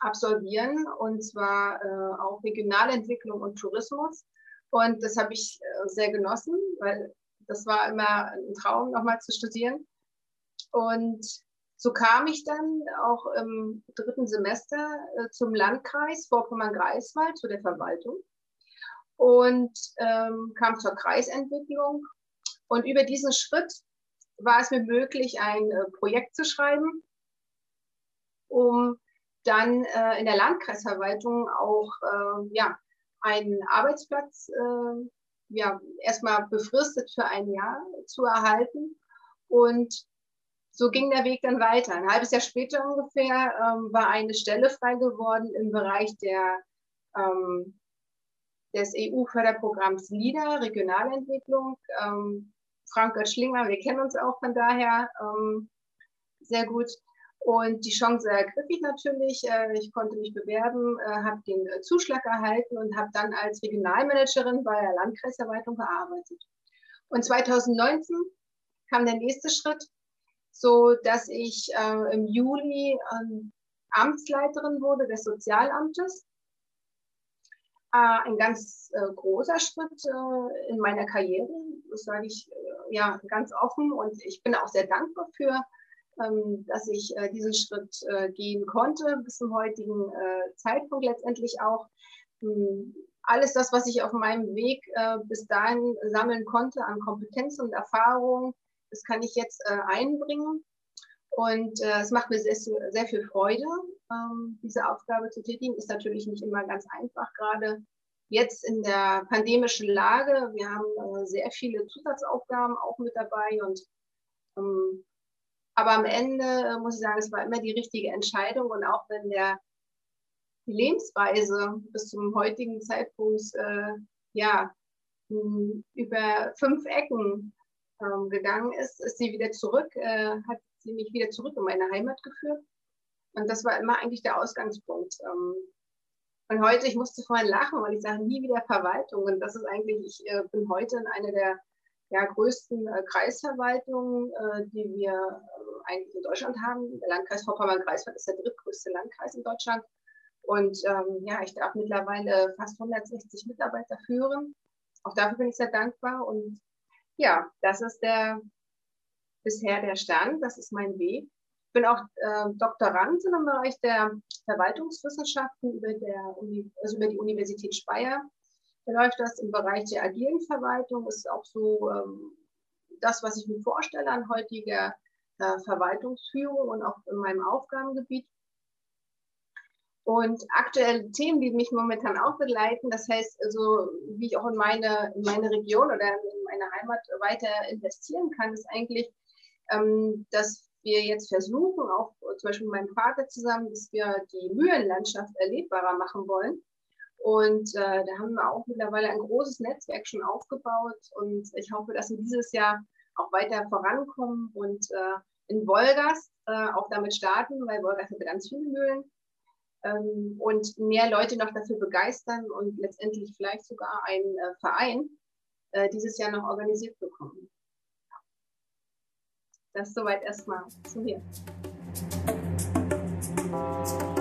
D: absolvieren, und zwar äh, auch Regionalentwicklung und Tourismus. Und das habe ich äh, sehr genossen, weil das war immer ein Traum, nochmal zu studieren. Und so kam ich dann auch im dritten Semester äh, zum Landkreis Vorpommern-Greifswald, zu der Verwaltung und ähm, kam zur Kreisentwicklung. Und über diesen Schritt war es mir möglich, ein äh, Projekt zu schreiben, um dann äh, in der Landkreisverwaltung auch äh, ja, einen Arbeitsplatz äh, ja, erstmal befristet für ein Jahr zu erhalten. Und so ging der Weg dann weiter. Ein halbes Jahr später ungefähr ähm, war eine Stelle frei geworden im Bereich der ähm, des EU-Förderprogramms LIDA, Regionalentwicklung. Ähm, Frank Schlinger, wir kennen uns auch von daher ähm, sehr gut. Und die Chance ergriff ich natürlich. Äh, ich konnte mich bewerben, äh, habe den äh, Zuschlag erhalten und habe dann als Regionalmanagerin bei der Landkreisverwaltung gearbeitet. Und 2019 kam der nächste Schritt, so dass ich äh, im Juli ähm, Amtsleiterin wurde des Sozialamtes äh, ein ganz äh, großer Schritt äh, in meiner Karriere. Das sage ich äh, ja ganz offen und ich bin auch sehr dankbar für, ähm, dass ich äh, diesen Schritt gehen konnte, bis zum heutigen Zeitpunkt letztendlich auch. hm, alles das, was ich auf meinem Weg bis dahin sammeln konnte an Kompetenzen und Erfahrungen, das kann ich jetzt äh, einbringen. Und äh, es macht mir sehr, sehr viel Freude, ähm, diese Aufgabe zu tätigen. Ist natürlich nicht immer ganz einfach, gerade jetzt in der pandemischen Lage. Wir haben äh, sehr viele Zusatzaufgaben auch mit dabei. Und, ähm, aber am Ende äh, muss ich sagen, es war immer die richtige Entscheidung. Und auch wenn der die Lebensweise bis zum heutigen Zeitpunkt äh, ja über fünf Ecken ähm, gegangen ist, ist sie wieder zurück, äh, hat sie mich wieder zurück in meine Heimat geführt. Und das war immer eigentlich der Ausgangspunkt. Ähm, und heute, ich musste vorhin lachen, weil ich sage, nie wieder Verwaltung. Und das ist eigentlich, ich äh, bin heute in einer der ja, größten äh, Kreisverwaltungen, äh, die wir äh, eigentlich in Deutschland haben. Der Landkreis Vorpommern-Greifswald ist der drittgrößte Landkreis in Deutschland. Und ähm, ja, ich darf mittlerweile fast 160 Mitarbeiter führen. Auch dafür bin ich sehr dankbar. Und ja, das ist der bisher der Stand, das ist mein Weg. Ich bin auch äh, Doktorandin im Bereich der Verwaltungswissenschaften über, der Uni, also über die Universität Speyer. Da läuft das im Bereich der agilen Verwaltung, ist auch so ähm, das, was ich mir vorstelle an heutiger äh, Verwaltungsführung und auch in meinem Aufgabengebiet. Und aktuelle Themen, die mich momentan auch begleiten, das heißt, also, wie ich auch in meine, in meine Region oder in meine Heimat weiter investieren kann, ist eigentlich, ähm, dass wir jetzt versuchen, auch zum Beispiel mit meinem Vater zusammen, dass wir die Mühlenlandschaft erlebbarer machen wollen. Und äh, da haben wir auch mittlerweile ein großes Netzwerk schon aufgebaut. Und ich hoffe, dass wir dieses Jahr auch weiter vorankommen und äh, in Wolgast äh, auch damit starten, weil Wolgast hat ganz viele Mühlen ähm, und mehr Leute noch dafür begeistern und letztendlich vielleicht sogar einen äh, Verein äh, dieses Jahr noch organisiert bekommen. Das soweit erstmal zu mir.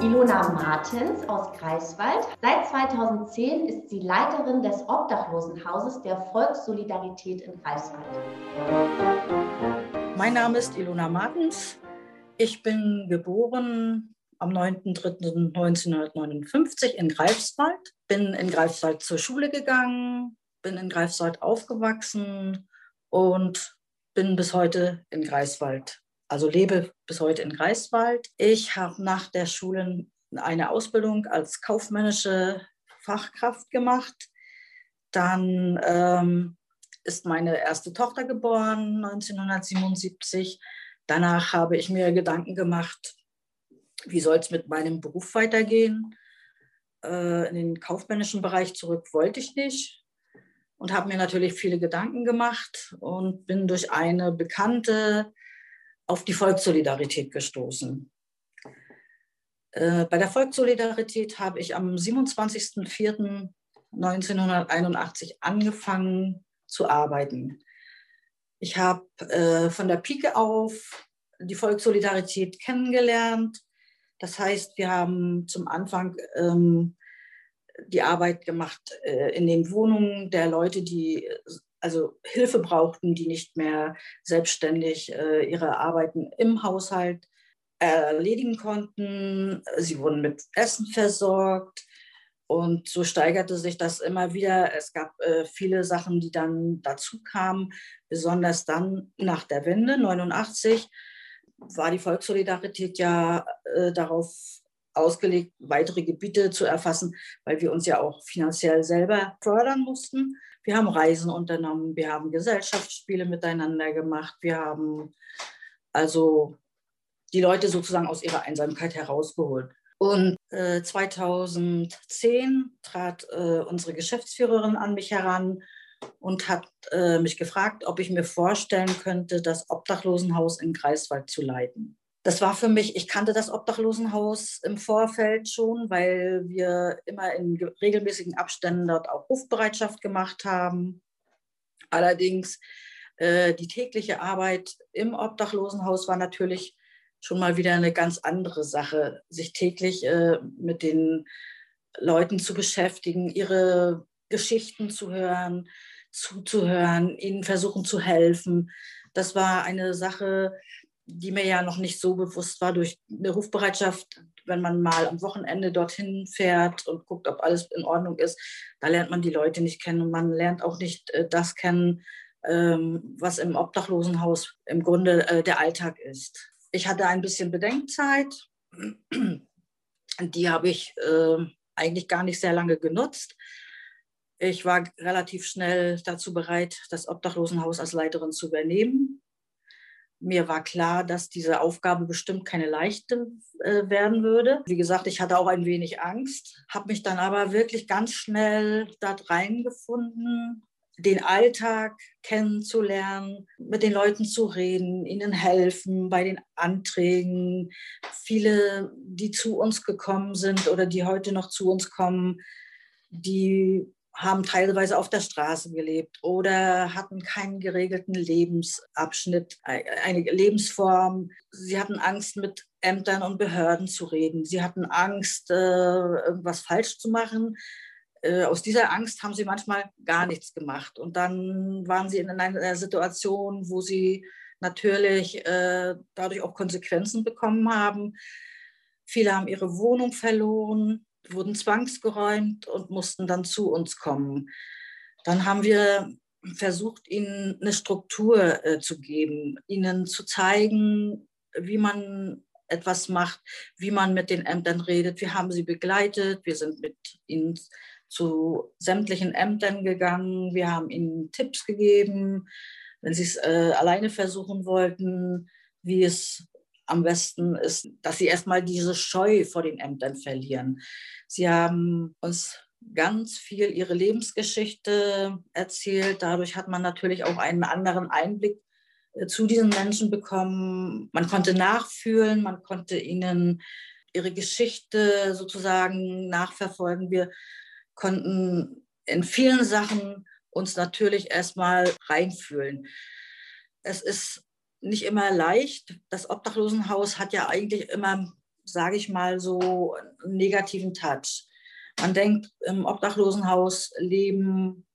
A: Ilona Martins aus Greifswald. Seit 2010 ist sie Leiterin des Obdachlosenhauses der Volkssolidarität in Greifswald.
E: Mein Name ist Ilona Martins. Ich bin geboren am 9.3.1959 in Greifswald. Bin in Greifswald zur Schule gegangen, bin in Greifswald aufgewachsen und bin bis heute in Greifswald. Also lebe bis heute in Greifswald. Ich habe nach der Schule eine Ausbildung als kaufmännische Fachkraft gemacht. Dann ähm, ist meine erste Tochter geboren, 1977. Danach habe ich mir Gedanken gemacht, wie soll es mit meinem Beruf weitergehen. Äh, in den kaufmännischen Bereich zurück wollte ich nicht und habe mir natürlich viele Gedanken gemacht und bin durch eine Bekannte auf die Volkssolidarität gestoßen. Äh, bei der Volkssolidarität habe ich am 27.04.1981 angefangen zu arbeiten. Ich habe äh, von der Pike auf die Volkssolidarität kennengelernt, das heißt, wir haben zum Anfang ähm, die Arbeit gemacht äh, in den Wohnungen der Leute, die also Hilfe brauchten, die nicht mehr selbstständig äh, ihre Arbeiten im Haushalt erledigen konnten. Sie wurden mit Essen versorgt. Und so steigerte sich das immer wieder. Es gab äh, viele Sachen, die dann dazu kamen, besonders dann nach der Wende 89 war die Volkssolidarität ja äh, darauf ausgelegt, weitere Gebiete zu erfassen, weil wir uns ja auch finanziell selber fördern mussten. Wir haben Reisen unternommen, wir haben Gesellschaftsspiele miteinander gemacht, wir haben also die Leute sozusagen aus ihrer Einsamkeit herausgeholt. Und äh, 2010 trat äh, unsere Geschäftsführerin an mich heran und hat äh, mich gefragt, ob ich mir vorstellen könnte, das Obdachlosenhaus in Greifswald zu leiten. Das war für mich, ich kannte das Obdachlosenhaus im Vorfeld schon, weil wir immer in regelmäßigen Abständen dort auch Rufbereitschaft gemacht haben. Allerdings äh, die tägliche Arbeit im Obdachlosenhaus war natürlich schon mal wieder eine ganz andere Sache, sich täglich äh, mit den Leuten zu beschäftigen, ihre Geschichten zu hören, zuzuhören, ihnen versuchen zu helfen. Das war eine Sache, die mir ja noch nicht so bewusst war durch eine Rufbereitschaft, wenn man mal am Wochenende dorthin fährt und guckt, ob alles in Ordnung ist, da lernt man die Leute nicht kennen und man lernt auch nicht äh, das kennen, ähm, was im Obdachlosenhaus im Grunde äh, der Alltag ist. Ich hatte ein bisschen Bedenkzeit. *clears throat* Die habe ich äh, eigentlich gar nicht sehr lange genutzt. Ich war relativ schnell dazu bereit, das Obdachlosenhaus als Leiterin zu übernehmen. Mir war klar, dass diese Aufgabe bestimmt keine leichte äh, werden würde. Wie gesagt, ich hatte auch ein wenig Angst, habe mich dann aber wirklich ganz schnell dort reingefunden, den Alltag kennenzulernen, mit den Leuten zu reden, ihnen helfen bei den Anträgen. Viele, die zu uns gekommen sind oder die heute noch zu uns kommen, die haben teilweise auf der Straße gelebt oder hatten keinen geregelten Lebensabschnitt, eine Lebensform. Sie hatten Angst, mit Ämtern und Behörden zu reden. Sie hatten Angst, äh, irgendwas falsch zu machen. Äh, aus dieser Angst haben sie manchmal gar nichts gemacht. Und dann waren sie in einer Situation, wo sie natürlich äh, dadurch auch Konsequenzen bekommen haben. Viele haben ihre Wohnung verloren, wurden zwangsgeräumt und mussten dann zu uns kommen. Dann haben wir versucht, ihnen eine Struktur äh, zu geben, ihnen zu zeigen, wie man etwas macht, wie man mit den Ämtern redet. Wir haben sie begleitet, wir sind mit ihnen zu sämtlichen Ämtern gegangen. Wir haben ihnen Tipps gegeben, wenn sie es äh, alleine versuchen wollten, wie es am besten ist, dass sie erstmal diese Scheu vor den Ämtern verlieren. Sie haben uns ganz viel ihre Lebensgeschichte erzählt. Dadurch hat man natürlich auch einen anderen Einblick äh, zu diesen Menschen bekommen. Man konnte nachfühlen, man konnte ihnen ihre Geschichte sozusagen nachverfolgen. Wir konnten in vielen Sachen uns natürlich erstmal reinfühlen. Es ist nicht immer leicht. Das Obdachlosenhaus hat ja eigentlich immer, sage ich mal, so einen negativen Touch. Man denkt, im Obdachlosenhaus leben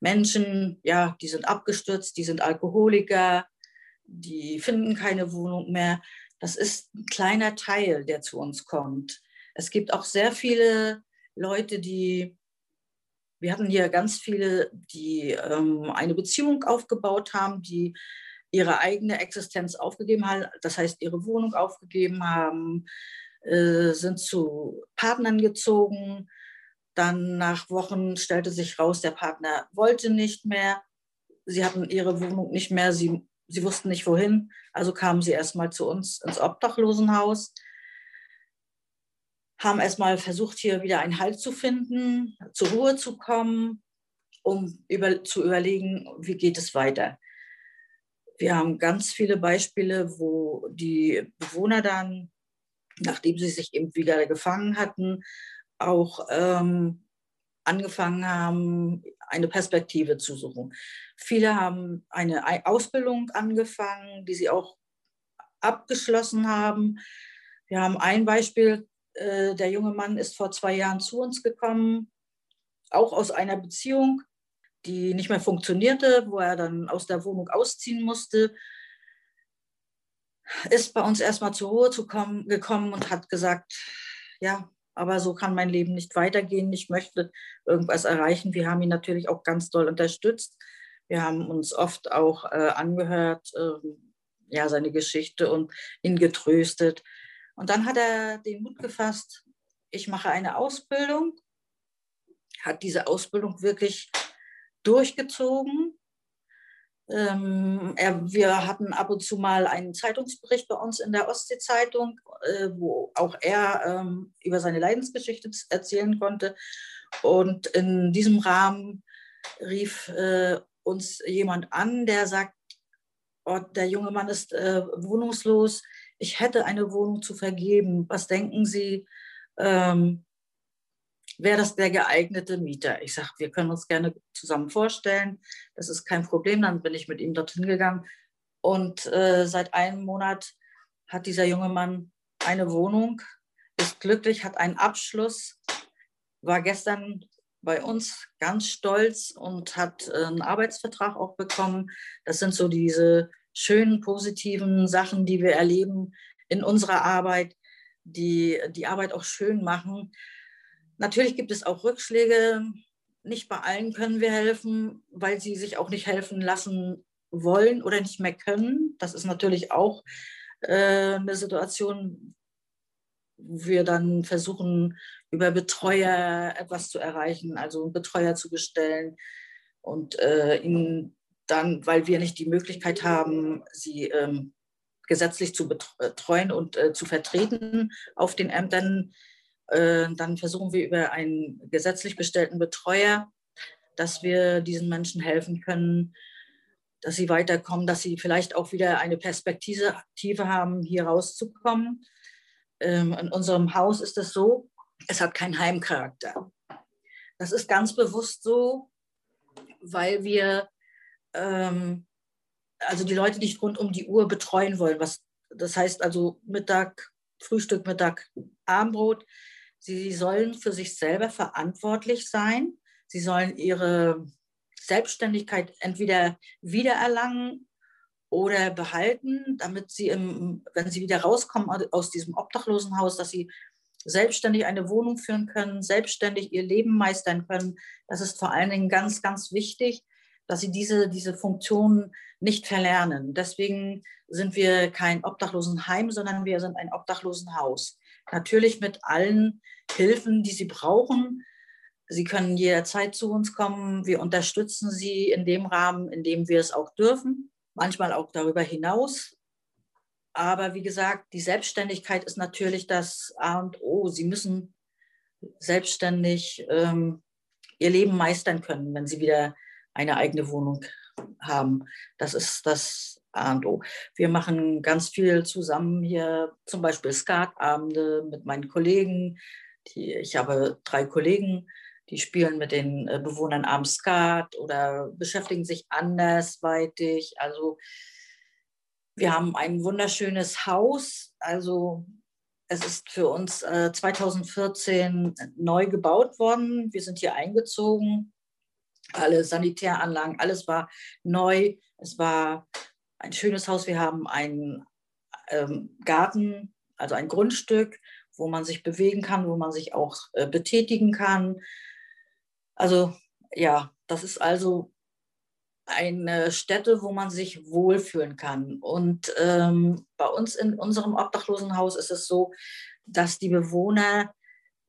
E: Menschen, ja, die sind abgestürzt, die sind Alkoholiker, die finden keine Wohnung mehr. Das ist ein kleiner Teil, der zu uns kommt. Es gibt auch sehr viele Leute, die wir hatten hier ganz viele, die ähm, eine Beziehung aufgebaut haben, die ihre eigene Existenz aufgegeben haben, das heißt ihre Wohnung aufgegeben haben, äh, sind zu Partnern gezogen. Dann nach Wochen stellte sich raus, der Partner wollte nicht mehr. Sie hatten ihre Wohnung nicht mehr, sie, sie wussten nicht wohin. Also kamen sie erstmal zu uns ins Obdachlosenhaus haben erstmal versucht, hier wieder einen Halt zu finden, zur Ruhe zu kommen, um über, zu überlegen, wie geht es weiter. Wir haben ganz viele Beispiele, wo die Bewohner dann, nachdem sie sich eben wieder gefangen hatten, auch ähm, angefangen haben, eine Perspektive zu suchen. Viele haben eine Ausbildung angefangen, die sie auch abgeschlossen haben. Wir haben ein Beispiel, äh, der junge Mann ist vor zwei Jahren zu uns gekommen, auch aus einer Beziehung, die nicht mehr funktionierte, wo er dann aus der Wohnung ausziehen musste. Ist bei uns erstmal zur Ruhe zu kommen, gekommen und hat gesagt, ja, aber so kann mein Leben nicht weitergehen. Ich möchte irgendwas erreichen. Wir haben ihn natürlich auch ganz doll unterstützt. Wir haben uns oft auch äh, angehört, äh, ja, seine Geschichte und ihn getröstet. Und dann hat er den Mut gefasst, ich mache eine Ausbildung, hat diese Ausbildung wirklich durchgezogen. Ähm, er, wir hatten ab und zu mal einen Zeitungsbericht bei uns in der Ostsee-Zeitung, äh, wo auch er ähm, über seine Leidensgeschichte erzählen konnte. Und in diesem Rahmen rief äh, uns jemand an, der sagt, oh, der junge Mann ist äh, wohnungslos, ich hätte eine Wohnung zu vergeben. Was denken Sie, ähm, wäre das der geeignete Mieter? Ich sage, wir können uns gerne zusammen vorstellen. Das ist kein Problem. Dann bin ich mit ihm dorthin gegangen. Und äh, seit einem Monat hat dieser junge Mann eine Wohnung, ist glücklich, hat einen Abschluss, war gestern bei uns ganz stolz und hat äh, einen Arbeitsvertrag auch bekommen. Das sind so diese schönen, positiven Sachen, die wir erleben in unserer Arbeit, die die Arbeit auch schön machen. Natürlich gibt es auch Rückschläge. Nicht bei allen können wir helfen, weil sie sich auch nicht helfen lassen wollen oder nicht mehr können. Das ist natürlich auch äh, eine Situation, wo wir dann versuchen, über Betreuer etwas zu erreichen, also einen Betreuer zu bestellen und äh, ihnen dann, weil wir nicht die Möglichkeit haben, sie ähm, gesetzlich zu betreuen und äh, zu vertreten auf den Ämtern, dann versuchen wir über einen gesetzlich bestellten Betreuer, dass wir diesen Menschen helfen können, dass sie weiterkommen, dass sie vielleicht auch wieder eine Perspektive haben, hier rauszukommen. Ähm, in unserem Haus ist es so, es hat keinen Heimcharakter. Das ist ganz bewusst so, weil wir ähm, also die Leute nicht rund um die Uhr betreuen wollen. Was, das heißt also Mittag, Frühstück, Mittag, Abendbrot. Sie sollen für sich selber verantwortlich sein. Sie sollen ihre Selbstständigkeit entweder wiedererlangen oder behalten, damit sie, im, wenn sie wieder rauskommen aus diesem Obdachlosenhaus, dass sie selbstständig eine Wohnung führen können, selbstständig ihr Leben meistern können. Das ist vor allen Dingen ganz, ganz wichtig, dass sie diese, diese Funktion nicht verlernen. Deswegen sind wir kein Obdachlosenheim, sondern wir sind ein Obdachlosenhaus. Natürlich mit allen Hilfen, die sie brauchen, Sie können jederzeit zu uns kommen. Wir unterstützen Sie in dem Rahmen, in dem wir es auch dürfen, manchmal auch darüber hinaus. Aber wie gesagt, die Selbstständigkeit ist natürlich das A und O. Sie müssen selbstständig ähm, ihr Leben meistern können, wenn Sie wieder eine eigene Wohnung haben. Das ist das A. Wir machen ganz viel zusammen hier, zum Beispiel Skatabende mit meinen Kollegen. Die, ich habe drei Kollegen, die spielen mit den äh, Bewohnern abends Skat oder beschäftigen sich andersweitig. Also wir haben ein wunderschönes Haus. Also es ist für uns äh, 2014 neu gebaut worden. Wir sind hier eingezogen. Alle Sanitäranlagen, alles war neu. Es war ein schönes Haus. Wir haben einen ähm, Garten, also ein Grundstück, wo man sich bewegen kann, wo man sich auch äh, betätigen kann. Also ja, das ist also eine Stätte, wo man sich wohlfühlen kann. Und ähm, bei uns in unserem Obdachlosenhaus ist es so, dass die Bewohner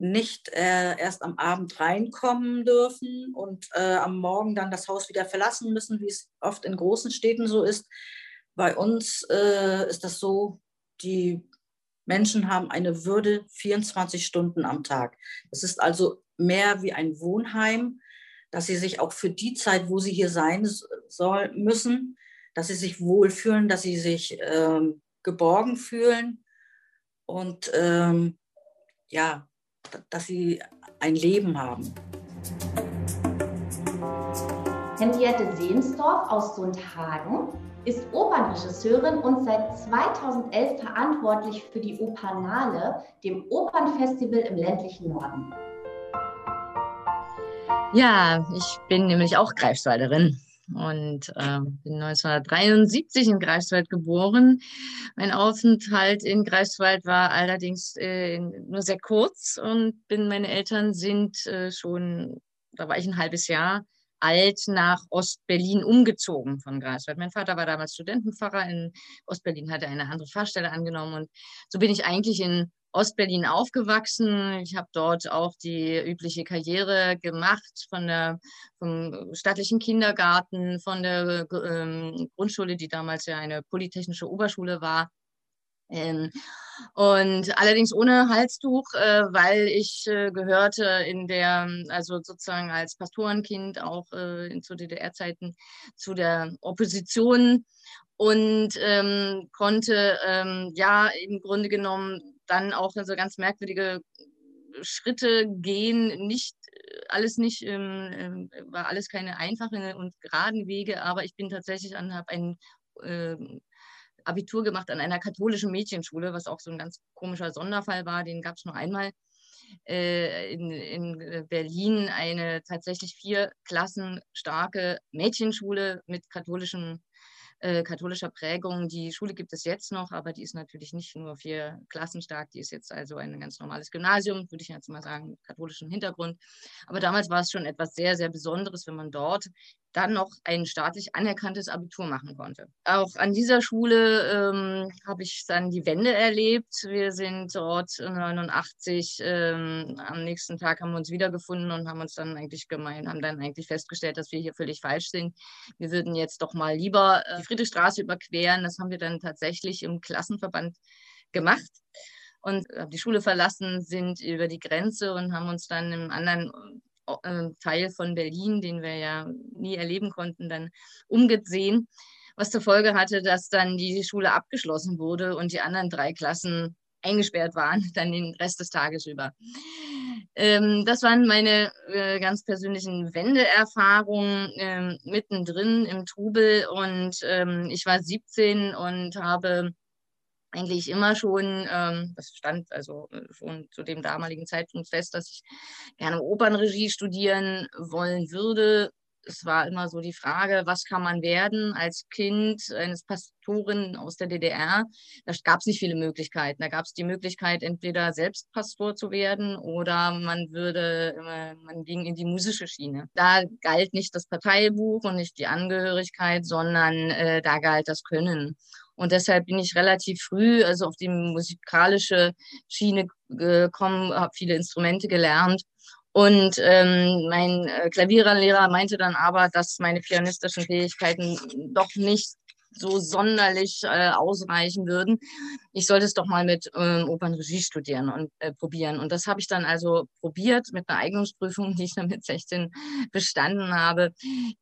E: nicht äh, erst am Abend reinkommen dürfen und äh, am Morgen dann das Haus wieder verlassen müssen, wie es oft in großen Städten so ist. Bei uns äh, ist das so, die Menschen haben eine Würde 24 Stunden am Tag. Das ist also mehr wie ein Wohnheim, dass sie sich auch für die Zeit, wo sie hier sein soll, müssen, dass sie sich wohlfühlen, dass sie sich ähm, geborgen fühlen und ähm, ja, dass sie ein Leben haben.
A: Henriette Sehnsdorf aus Sundhagen ist Opernregisseurin und seit 2011 verantwortlich für die Opernale, dem Opernfestival im ländlichen Norden.
F: Ja, ich bin nämlich auch Greifswalderin und äh, bin 1973 in Greifswald geboren. Mein Aufenthalt in Greifswald war allerdings äh, nur sehr kurz und bin, meine Eltern sind äh, schon, da war ich ein halbes Jahr alt, nach Ostberlin umgezogen von Greifswald. Mein Vater war damals Studentenpfarrer in Ostberlin, hatte eine andere Fahrstelle angenommen und so bin ich eigentlich in Ostberlin aufgewachsen. Ich habe dort auch die übliche Karriere gemacht von der, vom staatlichen Kindergarten, von der ähm, Grundschule, die damals ja eine polytechnische Oberschule war. Ähm, und allerdings ohne Halstuch, äh, weil ich äh, gehörte in der, also sozusagen als Pastorenkind auch äh, in, zu DDR-Zeiten zu der Opposition und ähm, konnte ähm, ja im Grunde genommen dann auch so ganz merkwürdige Schritte gehen, nicht alles nicht, ähm, war alles keine einfachen und geraden Wege, aber ich bin tatsächlich an, habe ein äh, Abitur gemacht an einer katholischen Mädchenschule, was auch so ein ganz komischer Sonderfall war, den gab es nur einmal äh, in, in Berlin, eine tatsächlich vier Klassen starke Mädchenschule mit katholischem äh, katholischer Prägung. Die Schule gibt es jetzt noch, aber die ist natürlich nicht nur vier Klassen stark. Die ist jetzt also ein ganz normales Gymnasium, würde ich jetzt mal sagen, katholischen Hintergrund. Aber damals war es schon etwas sehr, sehr Besonderes, wenn man dort dann noch ein staatlich anerkanntes Abitur machen konnte. Auch an dieser Schule ähm, habe ich dann die Wende erlebt. Wir sind dort 89, ähm, am nächsten Tag haben wir uns wiedergefunden und haben uns dann eigentlich gemein, haben dann eigentlich festgestellt, dass wir hier völlig falsch sind. Wir würden jetzt doch mal lieber äh, die Friedrichstraße überqueren. Das haben wir dann tatsächlich im Klassenverband gemacht und haben die Schule verlassen, sind über die Grenze und haben uns dann im anderen äh, Teil von Berlin, den wir ja nie erleben konnten, dann umgesehen, was zur Folge hatte, dass dann die Schule abgeschlossen wurde und die anderen drei Klassen eingesperrt waren, *laughs* dann den Rest des Tages über. Ähm, das waren meine äh, ganz persönlichen Wendeerfahrungen ähm, mittendrin im Trubel und ähm, ich war 17 und habe eigentlich immer schon, ähm, das stand also äh, schon zu dem damaligen Zeitpunkt fest, dass ich gerne Opernregie studieren wollen würde. Es war immer so die Frage, was kann man werden als Kind eines Pastoren aus der DDR? Da gab es nicht viele Möglichkeiten. Da gab es die Möglichkeit, entweder selbst Pastor zu werden oder man würde, man ging in die musische Schiene. Da galt nicht das Parteibuch und nicht die Angehörigkeit, sondern äh, da galt das Können. Und deshalb bin ich relativ früh also auf die musikalische Schiene gekommen, habe viele Instrumente gelernt. Und ähm, mein äh, Klavierlehrer meinte dann aber, dass meine pianistischen Fähigkeiten doch nicht so sonderlich äh, ausreichen würden. Ich sollte es doch mal mit ähm, Opernregie studieren und äh, probieren. Und das habe ich dann also probiert mit einer Eignungsprüfung, die ich dann mit 16 bestanden habe,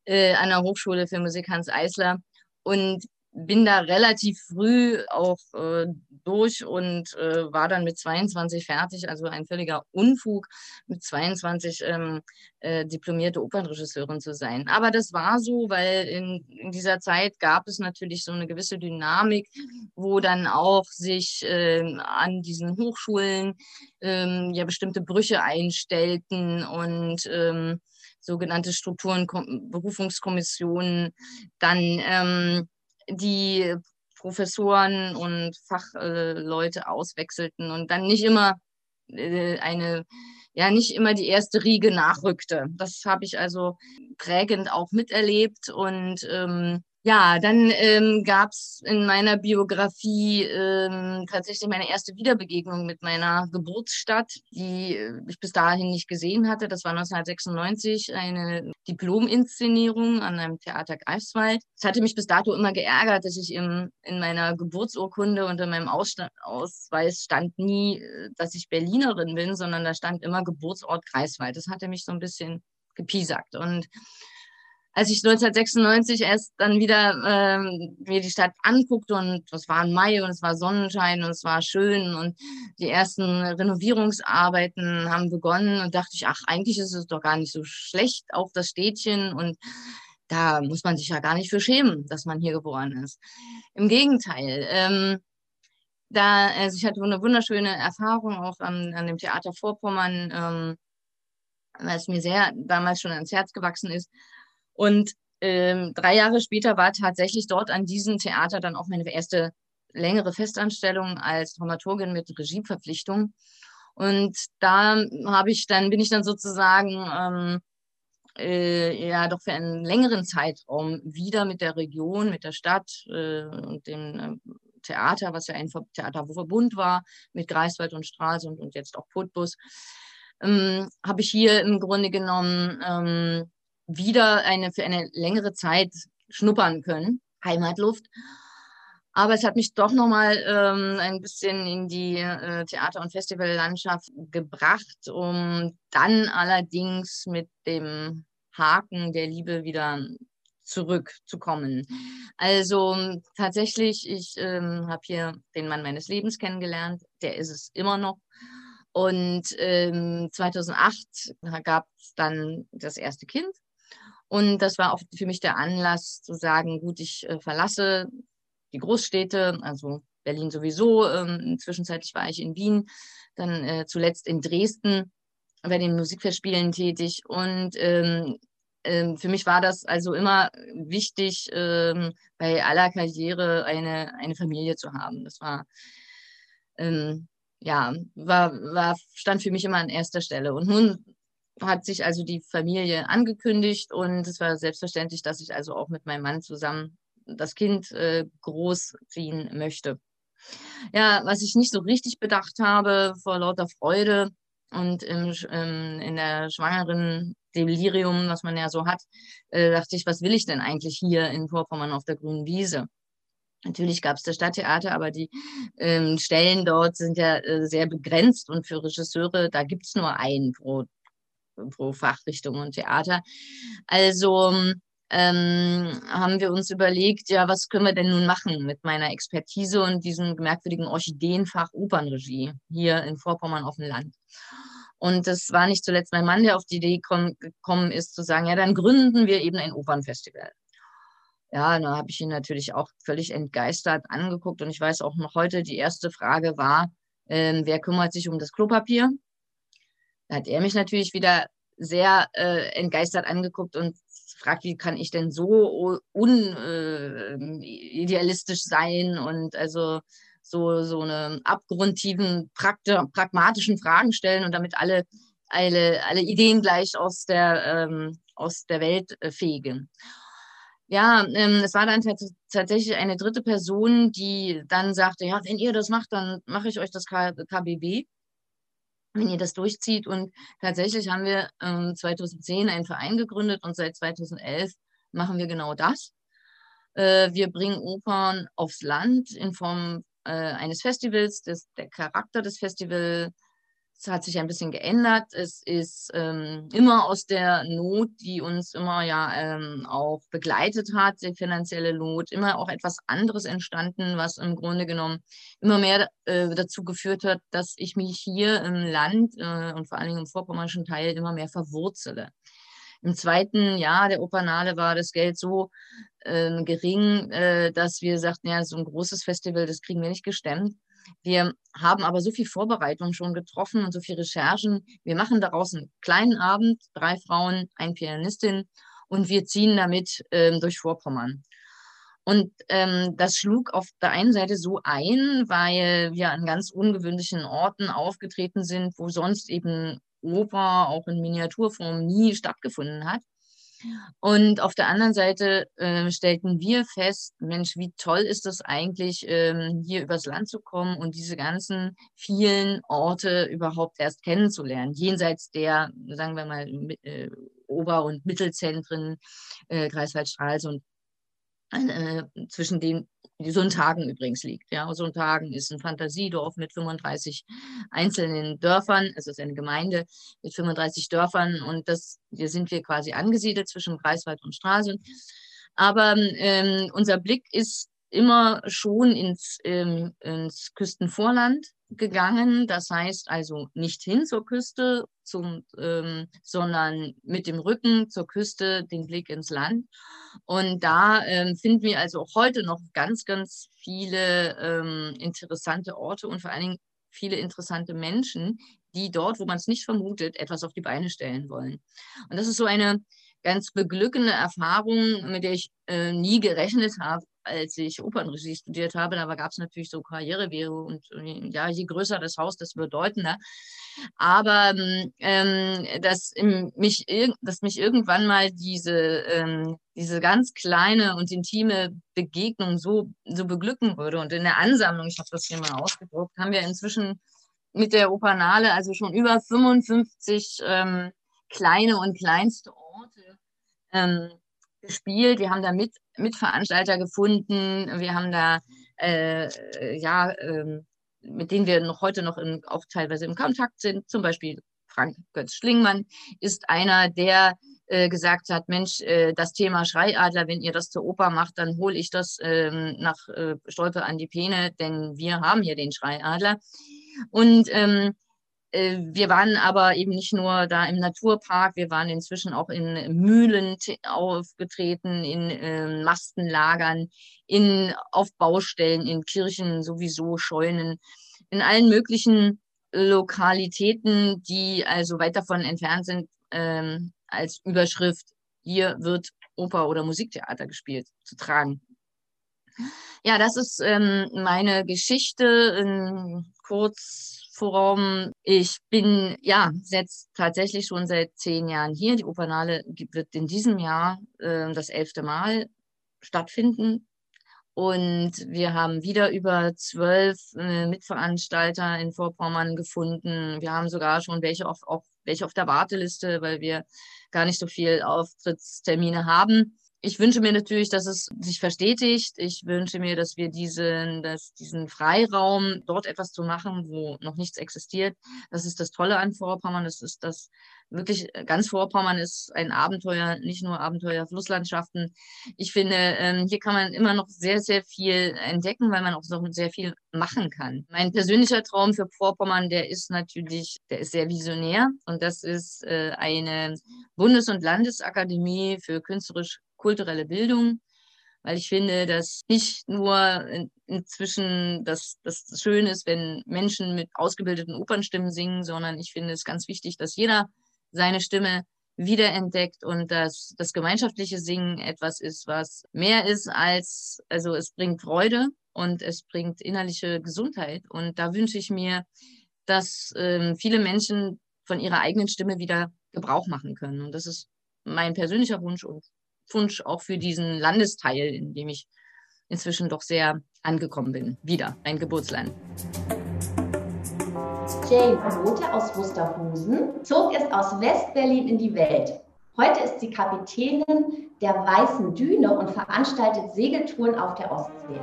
F: äh, an der Hochschule für Musik Hans Eisler. Und bin da relativ früh auch äh, durch und äh, war dann mit 22 fertig, also ein völliger Unfug, mit 22 ähm, äh, diplomierte Opernregisseurin zu sein. Aber das war so, weil in, in, dieser Zeit gab es natürlich so eine gewisse Dynamik, wo dann auch sich ähm, an diesen Hochschulen ähm, ja bestimmte Brüche einstellten und ähm, sogenannte Strukturen, Berufungskommissionen dann die Professoren und Fachleute auswechselten und dann nicht immer äh, eine, ja, nicht immer die erste Riege nachrückte. Das habe ich also prägend auch miterlebt und ähm, ja, dann ähm, gab es in meiner Biografie ähm, tatsächlich meine erste Wiederbegegnung mit meiner Geburtsstadt, die äh, ich bis dahin nicht gesehen hatte. Das war 1996 eine Diplominszenierung an einem Theater Greifswald. Es hatte mich bis dato immer geärgert, dass ich im, in meiner Geburtsurkunde unter meinem Ausstand, Ausweis stand nie, äh, dass ich Berlinerin bin, sondern da stand immer Geburtsort Greifswald. Das hatte mich so ein bisschen gepiesackt. Und als ich 1996 erst dann wieder ähm, mir die Stadt anguckte und es war Mai und es war Sonnenschein und es war schön und die ersten Renovierungsarbeiten haben begonnen und dachte ich, ach, eigentlich ist es doch gar nicht so schlecht, auch das Städtchen und da muss man sich ja gar nicht für schämen, dass man hier geboren ist. Im Gegenteil, ähm, da, also ich hatte eine wunderschöne Erfahrung auch an, an dem Theater Vorpommern, ähm, weil es mir sehr damals schon ans Herz gewachsen ist und ähm, drei Jahre später war tatsächlich dort an diesem Theater dann auch meine erste längere Festanstellung als Dramaturgin mit Regieverpflichtung. Und da habe ich dann, bin ich dann sozusagen ähm, äh, ja doch für einen längeren Zeitraum wieder mit der Region, mit der Stadt äh, und dem äh, Theater, was ja ein Theaterverbund war, mit Greifswald und Stralsund und jetzt auch Putbus, ähm, habe ich hier im Grunde genommen ähm, wieder eine, für eine längere Zeit schnuppern können, Heimatluft. Aber es hat mich doch nochmal ähm, ein bisschen in die äh, Theater- und Festivallandschaft gebracht, um dann allerdings mit dem Haken der Liebe wieder zurückzukommen. Also tatsächlich, ich ähm, habe hier den Mann meines Lebens kennengelernt, der ist es immer noch. Und ähm, 2008 gab es dann das erste Kind und das war auch für mich der Anlass zu sagen, gut, ich äh, verlasse die Großstädte, also Berlin sowieso. Ähm, zwischenzeitlich war ich in Wien, dann äh, zuletzt in Dresden bei den Musikfestspielen tätig und ähm, ähm, für mich war das also immer wichtig, ähm, bei aller Karriere eine, eine Familie zu haben. Das war, ähm, ja, war, war, stand für mich immer an erster Stelle. Und nun hat sich also die Familie angekündigt und es war selbstverständlich, dass ich also auch mit meinem Mann zusammen das Kind äh, großziehen möchte. Ja, was ich nicht so richtig bedacht habe vor lauter Freude und im, im, in der schwangeren Delirium, was man ja so hat, äh, dachte ich, was will ich denn eigentlich hier in Vorpommern auf der grünen Wiese? Natürlich gab es das Stadttheater, aber die ähm, Stellen dort sind ja äh, sehr begrenzt und für Regisseure, da gibt es nur einen pro, pro Fachrichtung und Theater. Also ähm, haben wir uns überlegt, ja, was können wir denn nun machen mit meiner Expertise und diesem merkwürdigen Orchideenfach Opernregie hier in Vorpommern auf dem Land. Und das war nicht zuletzt mein Mann, der auf die Idee gekommen ist, zu sagen, ja, dann gründen wir eben ein Opernfestival. Ja, da habe ich ihn natürlich auch völlig entgeistert angeguckt. Und ich weiß auch noch heute, die erste Frage war, äh, wer kümmert sich um das Klopapier? Da hat er mich natürlich wieder sehr äh, entgeistert angeguckt und fragt, wie kann ich denn so unidealistisch äh, sein und also so, so eine abgrundtiefen, pragmatischen Fragen stellen und damit alle, alle, alle Ideen gleich aus der, ähm, aus der Welt äh, fegen. Ja, ähm, es war dann tatsächlich eine dritte Person, die dann sagte, ja, wenn ihr das macht, dann mache ich euch das K KBB, wenn ihr das durchzieht. Und tatsächlich haben wir ähm, 2010 einen Verein gegründet und seit 2011 machen wir genau das. Äh, wir bringen Opern aufs Land in Form äh, eines Festivals. Das, der Charakter des Festivals hat sich ein bisschen geändert. Es ist ähm, immer aus der Not, die uns immer ja ähm, auch begleitet hat, die finanzielle Not, immer auch etwas anderes entstanden, was im Grunde genommen immer mehr äh, dazu geführt hat, dass ich mich hier im Land äh, und vor allen Dingen im vorpommerschen Teil immer mehr verwurzele. Im zweiten Jahr der Opernale war das Geld so äh, gering, dass wir sagten, ja, so ein großes Festival, das kriegen wir nicht gestemmt. Wir haben aber so viel Vorbereitung schon getroffen und so viel Recherchen. Wir machen daraus einen kleinen Abend, drei Frauen, ein Pianistin und wir ziehen damit ähm, durch Vorpommern. Und ähm, das schlug auf der einen Seite so ein, weil wir an ganz ungewöhnlichen Orten aufgetreten sind, wo sonst eben Oper auch in Miniaturform nie stattgefunden hat. Und auf der anderen Seite äh, stellten wir fest, Mensch, wie toll ist das eigentlich, ähm, hier übers Land zu kommen und diese ganzen vielen Orte überhaupt erst kennenzulernen, jenseits der, sagen wir mal, äh, Ober- und Mittelzentren, äh, Greifswald, Stralsund äh, zwischen den die Sundhagen übrigens liegt. Ja, Sundhagen ist ein Fantasiedorf mit 35 einzelnen Dörfern. Es ist eine Gemeinde mit 35 Dörfern und das, hier sind wir quasi angesiedelt zwischen Greifswald und Stralsund. Aber ähm, unser Blick ist immer schon ins, ähm, ins Küstenvorland gegangen. Das heißt also nicht hin zur Küste, zum, ähm, sondern mit dem Rücken zur Küste, den Blick ins Land. Und da ähm, finden wir also auch heute noch ganz, ganz viele ähm, interessante Orte und vor allen Dingen viele interessante Menschen, die dort, wo man es nicht vermutet, etwas auf die Beine stellen wollen. Und das ist so eine ganz beglückende Erfahrung, mit der ich äh, nie gerechnet habe, als ich Opernregie studiert habe, da gab es natürlich so Karrierewege und äh, ja, je größer das Haus, desto bedeutender. Aber ähm, dass, mich, dass mich irgendwann mal diese, ähm, diese ganz kleine und intime Begegnung so, so beglücken würde. Und in der Ansammlung, ich habe das hier mal ausgedruckt, haben wir inzwischen mit der Opernale also schon über 55 ähm, kleine und kleinste Orte ähm, gespielt. Wir haben da mit, Mitveranstalter gefunden. Wir haben da, äh, ja, äh, mit denen wir noch heute noch in, auch teilweise im Kontakt sind. Zum Beispiel Frank Götz Schlingmann ist einer, der äh, gesagt hat, Mensch, äh, das Thema Schreiadler, wenn ihr das zur Oper macht, dann hole ich das ähm, nach äh, Stolpe an die Peene, denn wir haben hier den Schreiadler. Und ähm, äh, wir waren aber eben nicht nur da im Naturpark, wir waren inzwischen auch in Mühlen aufgetreten, in äh, Mastenlagern, in, auf Baustellen, in Kirchen sowieso, Scheunen, in allen möglichen Lokalitäten, die also weit davon entfernt sind, ähm, als Überschrift hier wird Oper oder Musiktheater gespielt, zu tragen. Ja, das ist ähm, meine Geschichte in Kurzform. Ich bin ja jetzt tatsächlich schon seit zehn Jahren hier. Die Opernale wird in diesem Jahr äh, das elfte Mal stattfinden. Und wir haben wieder über zwölf äh, Mitveranstalter in Vorpommern gefunden. Wir haben sogar schon welche auf, auf, welche auf der Warteliste, weil wir gar nicht so viel Auftrittstermine haben ich wünsche mir natürlich, dass es sich verstetigt. Ich wünsche mir, dass wir diesen, dass diesen Freiraum, dort etwas zu machen, wo noch nichts existiert. Das ist das Tolle an Vorpommern. Das ist das wirklich ganz Vorpommern ist ein Abenteuer, nicht nur Abenteuer Flusslandschaften. Ich finde, ähm, hier kann man immer noch sehr, sehr viel entdecken, weil man auch noch sehr viel machen kann. Mein persönlicher Traum für Vorpommern, der ist natürlich, der ist sehr visionär und das ist äh, eine Bundes- und Landesakademie für künstlerisch kulturelle Bildung, weil ich finde, dass nicht nur inzwischen das, das schön ist, wenn Menschen mit ausgebildeten Opernstimmen singen, sondern ich finde es ganz wichtig, dass jeder seine Stimme wiederentdeckt und dass das gemeinschaftliche Singen etwas ist, was mehr ist als, also es bringt Freude und es bringt innerliche Gesundheit. Und da wünsche ich mir, dass ähm, viele Menschen von ihrer eigenen Stimme wieder Gebrauch machen können. Und das ist mein persönlicher Wunsch und Wunsch auch für diesen Landesteil, in dem ich inzwischen doch sehr angekommen bin. Wieder ein Geburtsland.
A: Jane Rote aus Wusterhusen zog es aus West-Berlin in die Welt. Heute ist sie Kapitänin der Weißen Düne und veranstaltet Segeltouren auf der Ostsee.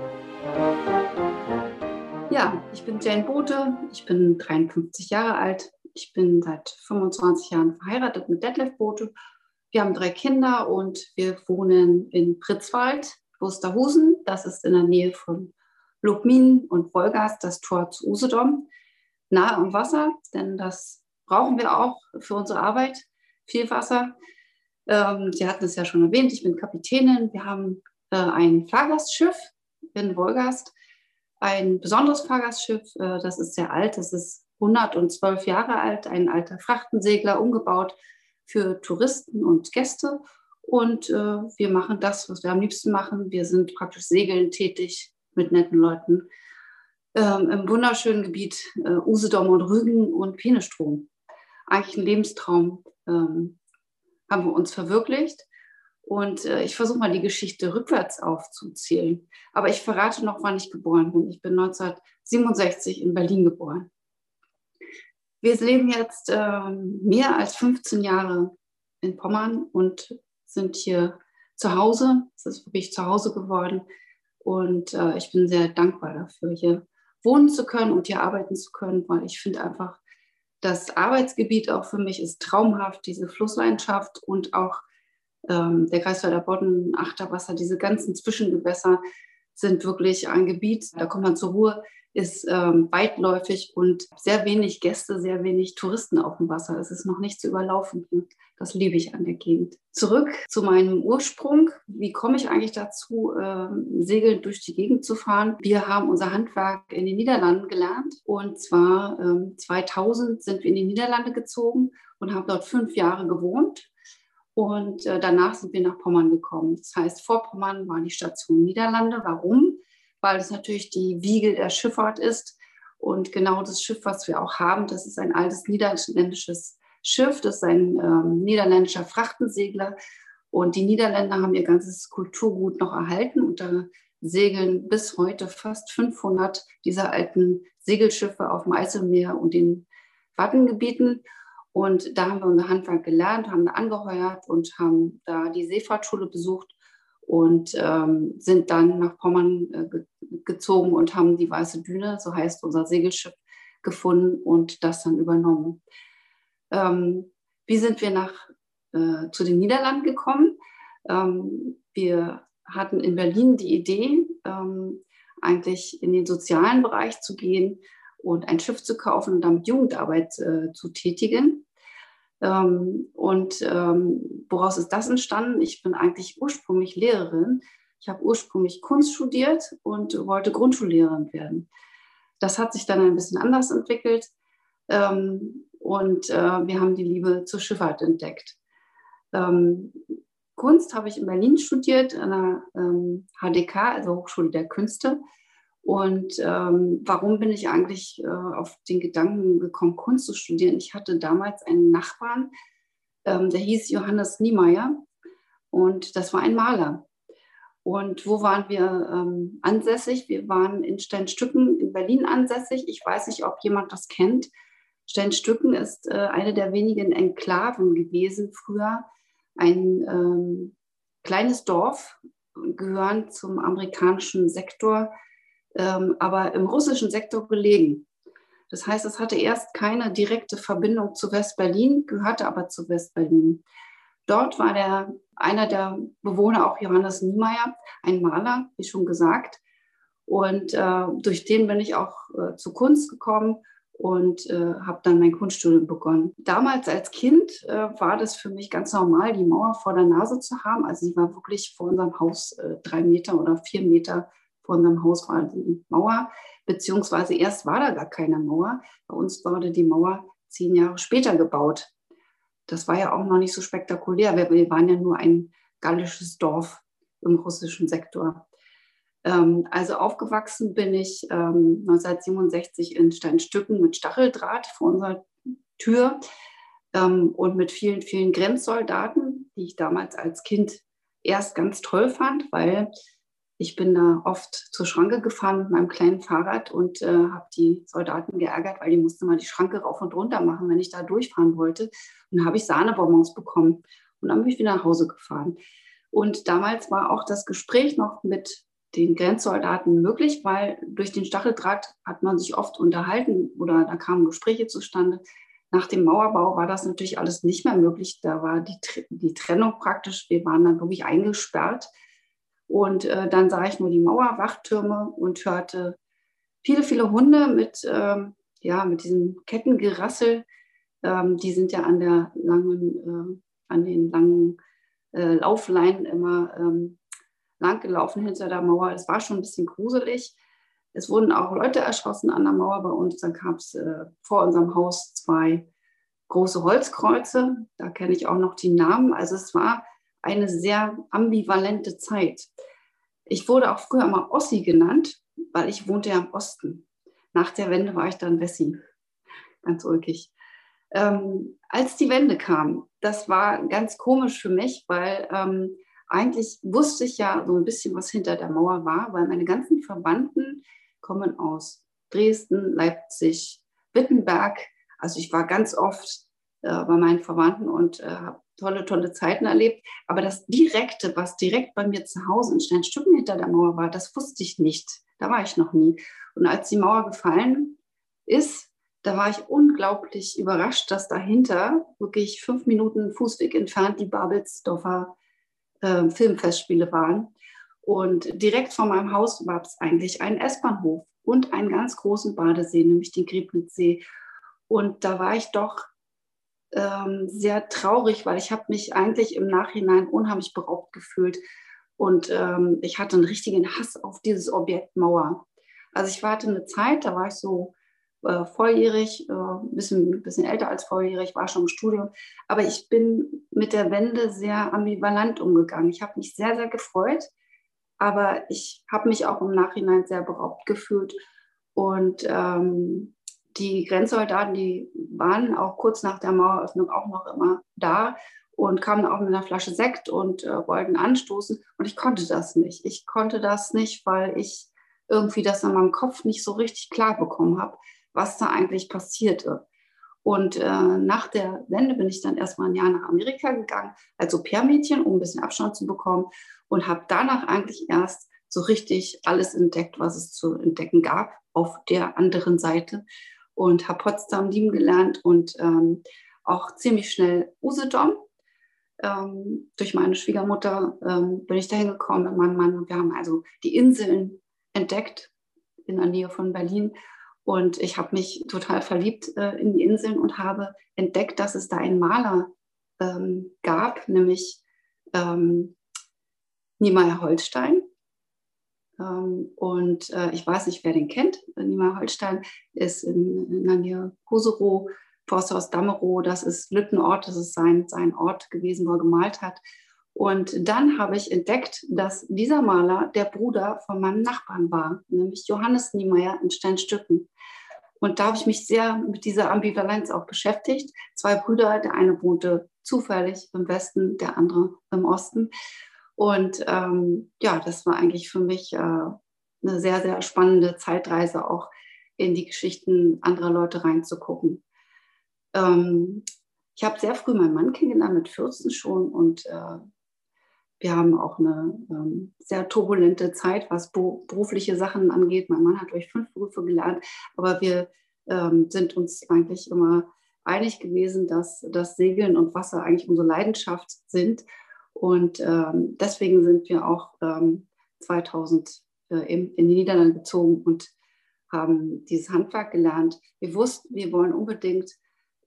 G: Ja, ich bin Jane Bote, ich bin 53 Jahre alt, ich bin seit 25 Jahren verheiratet mit Detlef Bote wir haben drei Kinder und wir wohnen in Pritzwald, Wusterhusen. Das ist in der Nähe von Lubmin und Wolgast, das Tor zu Usedom, nahe am Wasser, denn das brauchen wir auch für unsere Arbeit, viel Wasser. Ähm, Sie hatten es ja schon erwähnt, ich bin Kapitänin. Wir haben äh, ein Fahrgastschiff in Wolgast, ein besonderes Fahrgastschiff, äh, das ist sehr alt, das ist 112 Jahre alt, ein alter Frachtensegler, umgebaut für Touristen und Gäste. Und äh, wir machen das, was wir am liebsten machen. Wir sind praktisch segeln tätig mit netten Leuten ähm, im wunderschönen Gebiet äh, Usedom und Rügen und Penestrom. Eigentlich ein Lebenstraum ähm, haben wir uns verwirklicht. Und äh, ich versuche mal die Geschichte rückwärts aufzuzählen. Aber ich verrate noch, wann ich geboren bin. Ich bin 1967 in Berlin geboren. Wir leben jetzt äh, mehr als 15 Jahre in Pommern und sind hier zu Hause. Es ist wirklich zu Hause geworden. Und äh, ich bin sehr dankbar dafür, hier wohnen zu können und hier arbeiten zu können, weil ich finde einfach, das Arbeitsgebiet auch für mich ist traumhaft, diese Flusslandschaft und auch ähm, der Greifswalder Bodden, Achterwasser, diese ganzen Zwischengewässer sind wirklich ein Gebiet, da kommt man zur Ruhe ist ähm, weitläufig und sehr wenig Gäste, sehr wenig Touristen auf dem Wasser. Es ist noch nicht zu überlaufen. Das liebe ich an der Gegend. Zurück zu meinem Ursprung. Wie komme ich eigentlich dazu, ähm, segeln durch die Gegend zu fahren? Wir haben unser Handwerk in den Niederlanden gelernt und zwar ähm, 2000 sind wir in die Niederlande gezogen und haben dort fünf Jahre gewohnt. Und äh, danach sind wir nach Pommern gekommen. Das heißt, vor Pommern war die Station Niederlande. Warum? Weil es natürlich die Wiege der Schifffahrt ist. Und genau das Schiff, was wir auch haben, das ist ein altes niederländisches Schiff, das ist ein ähm, niederländischer Frachtensegler. Und die Niederländer haben ihr ganzes Kulturgut noch erhalten und da segeln bis heute fast 500 dieser alten Segelschiffe auf dem Eiselmeer und den Wattengebieten. Und da haben wir unser Handwerk gelernt, haben angeheuert und haben da die Seefahrtschule besucht und ähm, sind dann nach Pommern äh, ge gezogen und haben die Weiße Düne, so heißt unser Segelschiff, gefunden und das dann übernommen. Ähm, wie sind wir nach, äh, zu den Niederlanden gekommen? Ähm, wir hatten in Berlin die Idee, ähm, eigentlich in den sozialen Bereich zu gehen und ein Schiff zu kaufen und damit Jugendarbeit äh, zu tätigen. Ähm, und ähm, woraus ist das entstanden? Ich bin eigentlich ursprünglich Lehrerin. Ich habe ursprünglich Kunst studiert und wollte Grundschullehrerin werden. Das hat sich dann ein bisschen anders entwickelt ähm, und äh, wir haben die Liebe zur Schifffahrt entdeckt. Kunst habe ich in Berlin studiert, an der HDK, also Hochschule der Künste. Und ähm, warum bin ich eigentlich äh, auf den Gedanken gekommen, Kunst zu studieren? Ich hatte damals einen Nachbarn, ähm, der hieß Johannes Niemeyer und das war ein Maler. Und wo waren wir ähm, ansässig? Wir waren in Steinstücken in Berlin ansässig. Ich weiß nicht, ob jemand das kennt. Steinstücken ist äh, eine der wenigen Enklaven gewesen früher. Ein ähm, kleines Dorf, gehörend zum amerikanischen Sektor, ähm, aber im russischen Sektor gelegen. Das heißt, es hatte erst keine direkte Verbindung zu West-Berlin, gehörte aber zu West-Berlin. Dort war der, einer der Bewohner auch Johannes Niemeyer, ein Maler, wie schon gesagt. Und äh, durch den bin ich auch äh, zu Kunst gekommen und äh, habe dann mein Kunststudium begonnen. Damals als Kind äh, war das für mich ganz normal, die Mauer vor der Nase zu haben. Also sie war wirklich vor unserem Haus äh, drei Meter oder vier Meter vor unserem Haus war die Mauer, beziehungsweise erst war da gar keine Mauer. Bei uns wurde die Mauer zehn Jahre später gebaut das war ja auch noch nicht so spektakulär. Wir, wir waren ja nur ein gallisches Dorf im russischen Sektor. Ähm, also aufgewachsen bin ich ähm, 1967 in Steinstücken mit Stacheldraht vor unserer Tür ähm, und mit vielen, vielen Grenzsoldaten, die ich damals als Kind erst ganz toll fand, weil ich bin da oft zur Schranke gefahren mit meinem kleinen Fahrrad und äh, habe die Soldaten geärgert, weil die mussten mal die Schranke rauf und runter machen, wenn ich da durchfahren wollte. Und habe ich Sahnebonbons bekommen und dann bin ich wieder nach Hause gefahren. Und damals war auch das Gespräch noch mit den Grenzsoldaten möglich, weil durch den Stacheldraht hat man sich oft unterhalten oder da kamen Gespräche zustande. Nach dem Mauerbau war das natürlich alles nicht mehr möglich. Da war die, die Trennung praktisch. Wir waren dann wirklich eingesperrt und äh, dann sah ich nur die Mauerwachtürme und hörte viele, viele Hunde mit, ähm, ja, mit diesem Kettengerassel. Ähm, die sind ja an, der langen, äh, an den langen äh, Laufleinen immer ähm, langgelaufen hinter der Mauer. Es war schon ein bisschen gruselig. Es wurden auch Leute erschossen an der Mauer bei uns. Dann gab es äh, vor unserem Haus zwei große Holzkreuze. Da kenne ich auch noch die Namen. Also es war eine sehr ambivalente Zeit. Ich wurde auch früher mal Ossi genannt, weil ich wohnte ja im Osten. Nach der Wende war ich dann Wessi. Ganz ulkig. Ähm, als die Wende kam, das war ganz komisch für mich, weil ähm, eigentlich wusste ich ja so ein bisschen, was hinter der Mauer war, weil meine ganzen Verwandten kommen aus Dresden, Leipzig, Wittenberg. Also ich war ganz oft äh, bei meinen Verwandten und äh, habe tolle, tolle Zeiten erlebt. Aber das Direkte, was direkt bei mir zu Hause in Steinstücken hinter der Mauer war, das wusste ich nicht. Da war ich noch nie. Und als die Mauer gefallen ist, da war ich unglaublich überrascht, dass dahinter wirklich fünf Minuten Fußweg entfernt die Babelsdorfer äh, Filmfestspiele waren. Und direkt vor meinem Haus war es eigentlich ein S-Bahnhof und einen ganz großen Badesee, nämlich den Griebnitzsee. Und da war ich doch ähm, sehr traurig, weil ich habe mich eigentlich im Nachhinein unheimlich beraubt gefühlt. Und ähm, ich hatte einen richtigen Hass auf dieses Objekt Mauer. Also ich warte eine Zeit, da war ich so äh, volljährig, äh, ein bisschen, bisschen älter als volljährig, war schon im Studium. Aber ich bin mit der Wende sehr ambivalent umgegangen. Ich habe mich sehr, sehr gefreut, aber ich habe mich auch im Nachhinein sehr beraubt gefühlt. Und ähm, die Grenzsoldaten, die waren auch kurz nach der Maueröffnung auch noch immer da und kamen auch mit einer Flasche Sekt und äh, wollten anstoßen. Und ich konnte das nicht. Ich konnte das nicht, weil ich irgendwie das in meinem Kopf nicht so richtig klar bekommen habe, was da eigentlich passierte. Und äh, nach der Wende bin ich dann erstmal ein Jahr nach Amerika gegangen, als Au-pair-Mädchen, um ein bisschen Abstand zu bekommen und habe danach eigentlich erst so richtig alles entdeckt, was es zu entdecken gab auf der anderen Seite und habe Potsdam lieben gelernt und ähm, auch ziemlich schnell Usedom. Ähm, durch meine Schwiegermutter ähm, bin ich dahin gekommen mit meinem Mann wir haben also die Inseln entdeckt in der Nähe von Berlin. Und ich habe mich total verliebt äh, in die Inseln und habe entdeckt, dass es da einen Maler ähm, gab, nämlich ähm, Niemeyer Holstein. Ähm, und äh, ich weiß nicht, wer den kennt. Niemeyer Holstein ist in, in der Koserow, Forsthaus Damerow. Das ist Lüttenort, das ist sein, sein Ort gewesen, wo er gemalt hat. Und dann habe ich entdeckt, dass dieser Maler der Bruder von meinem Nachbarn war, nämlich Johannes Niemeyer in Steinstücken. Und da habe ich mich sehr mit dieser Ambivalenz auch beschäftigt. Zwei Brüder, der eine wohnte zufällig im Westen, der andere im Osten. Und ähm, ja, das war eigentlich für mich äh, eine sehr, sehr spannende Zeitreise, auch in die Geschichten anderer Leute reinzugucken. Ähm, ich habe sehr früh meinen Mann kennengelernt, mit 14 schon, und äh, wir haben auch eine ähm, sehr turbulente Zeit, was berufliche Sachen angeht. Mein Mann hat durch fünf Berufe gelernt, aber wir ähm, sind uns eigentlich immer einig gewesen, dass das Segeln und Wasser eigentlich unsere Leidenschaft sind. Und ähm, deswegen sind wir auch 2000 ähm, äh, in, in die Niederlande gezogen und haben dieses Handwerk gelernt. Wir wussten, wir wollen unbedingt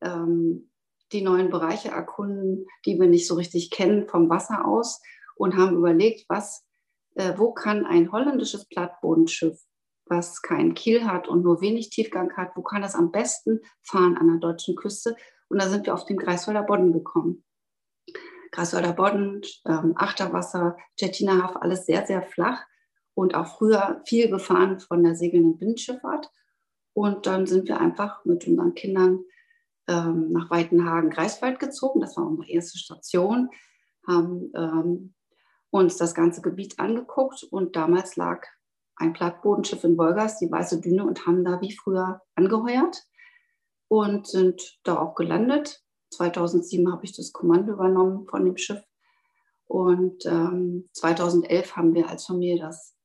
G: ähm, die neuen Bereiche erkunden, die wir nicht so richtig kennen vom Wasser aus und haben überlegt, was, äh, wo kann ein holländisches Plattbodenschiff, was keinen Kiel hat und nur wenig Tiefgang hat, wo kann das am besten fahren an der deutschen Küste? Und da sind wir auf den Greifswalder Bodden gekommen. Greifswalder Bodden, ähm, Achterwasser, Hafen, alles sehr, sehr flach und auch früher viel gefahren von der segelnden Binnenschifffahrt. Und dann sind wir einfach mit unseren Kindern ähm, nach Weitenhagen, Greifswald gezogen. Das war unsere erste Station. Haben ähm, uns das ganze Gebiet angeguckt und damals lag ein Plattbodenschiff in Wolgast, die Weiße Düne, und haben da wie früher angeheuert und sind da auch gelandet. 2007 habe ich das Kommando übernommen von dem Schiff und ähm, 2011 haben wir als Familie das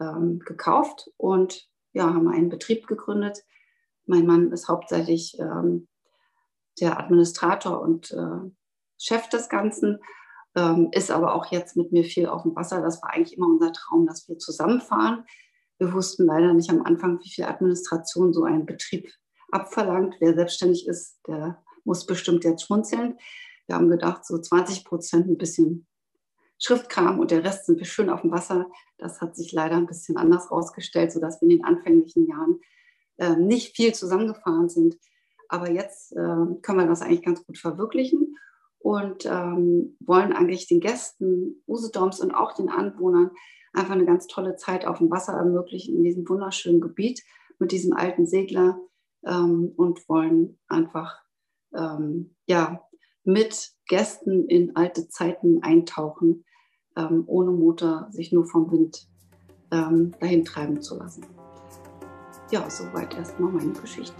G: ähm, gekauft und ja, haben einen Betrieb gegründet. Mein Mann ist hauptsächlich ähm, der Administrator und äh, Chef des Ganzen ähm, ist aber auch jetzt mit mir viel auf dem Wasser. Das war eigentlich immer unser Traum, dass wir zusammenfahren. Wir wussten leider nicht am Anfang, wie viel Administration so ein Betrieb abverlangt. Wer selbstständig ist, der muss bestimmt jetzt schmunzeln. Wir haben gedacht, so 20 Prozent ein bisschen Schriftkram und der Rest sind wir schön auf dem Wasser. Das hat sich leider ein bisschen anders rausgestellt, sodass wir in den anfänglichen Jahren äh, nicht viel zusammengefahren sind. Aber jetzt äh, können wir das eigentlich ganz gut verwirklichen und ähm, wollen eigentlich den Gästen Usedoms und auch den Anwohnern einfach eine ganz tolle Zeit auf dem Wasser ermöglichen in diesem wunderschönen Gebiet mit diesem alten Segler ähm, und wollen einfach ähm, ja, mit Gästen in alte Zeiten eintauchen, ähm, ohne Motor sich nur vom Wind ähm, dahin treiben zu lassen. Ja, soweit erstmal meine Geschichte.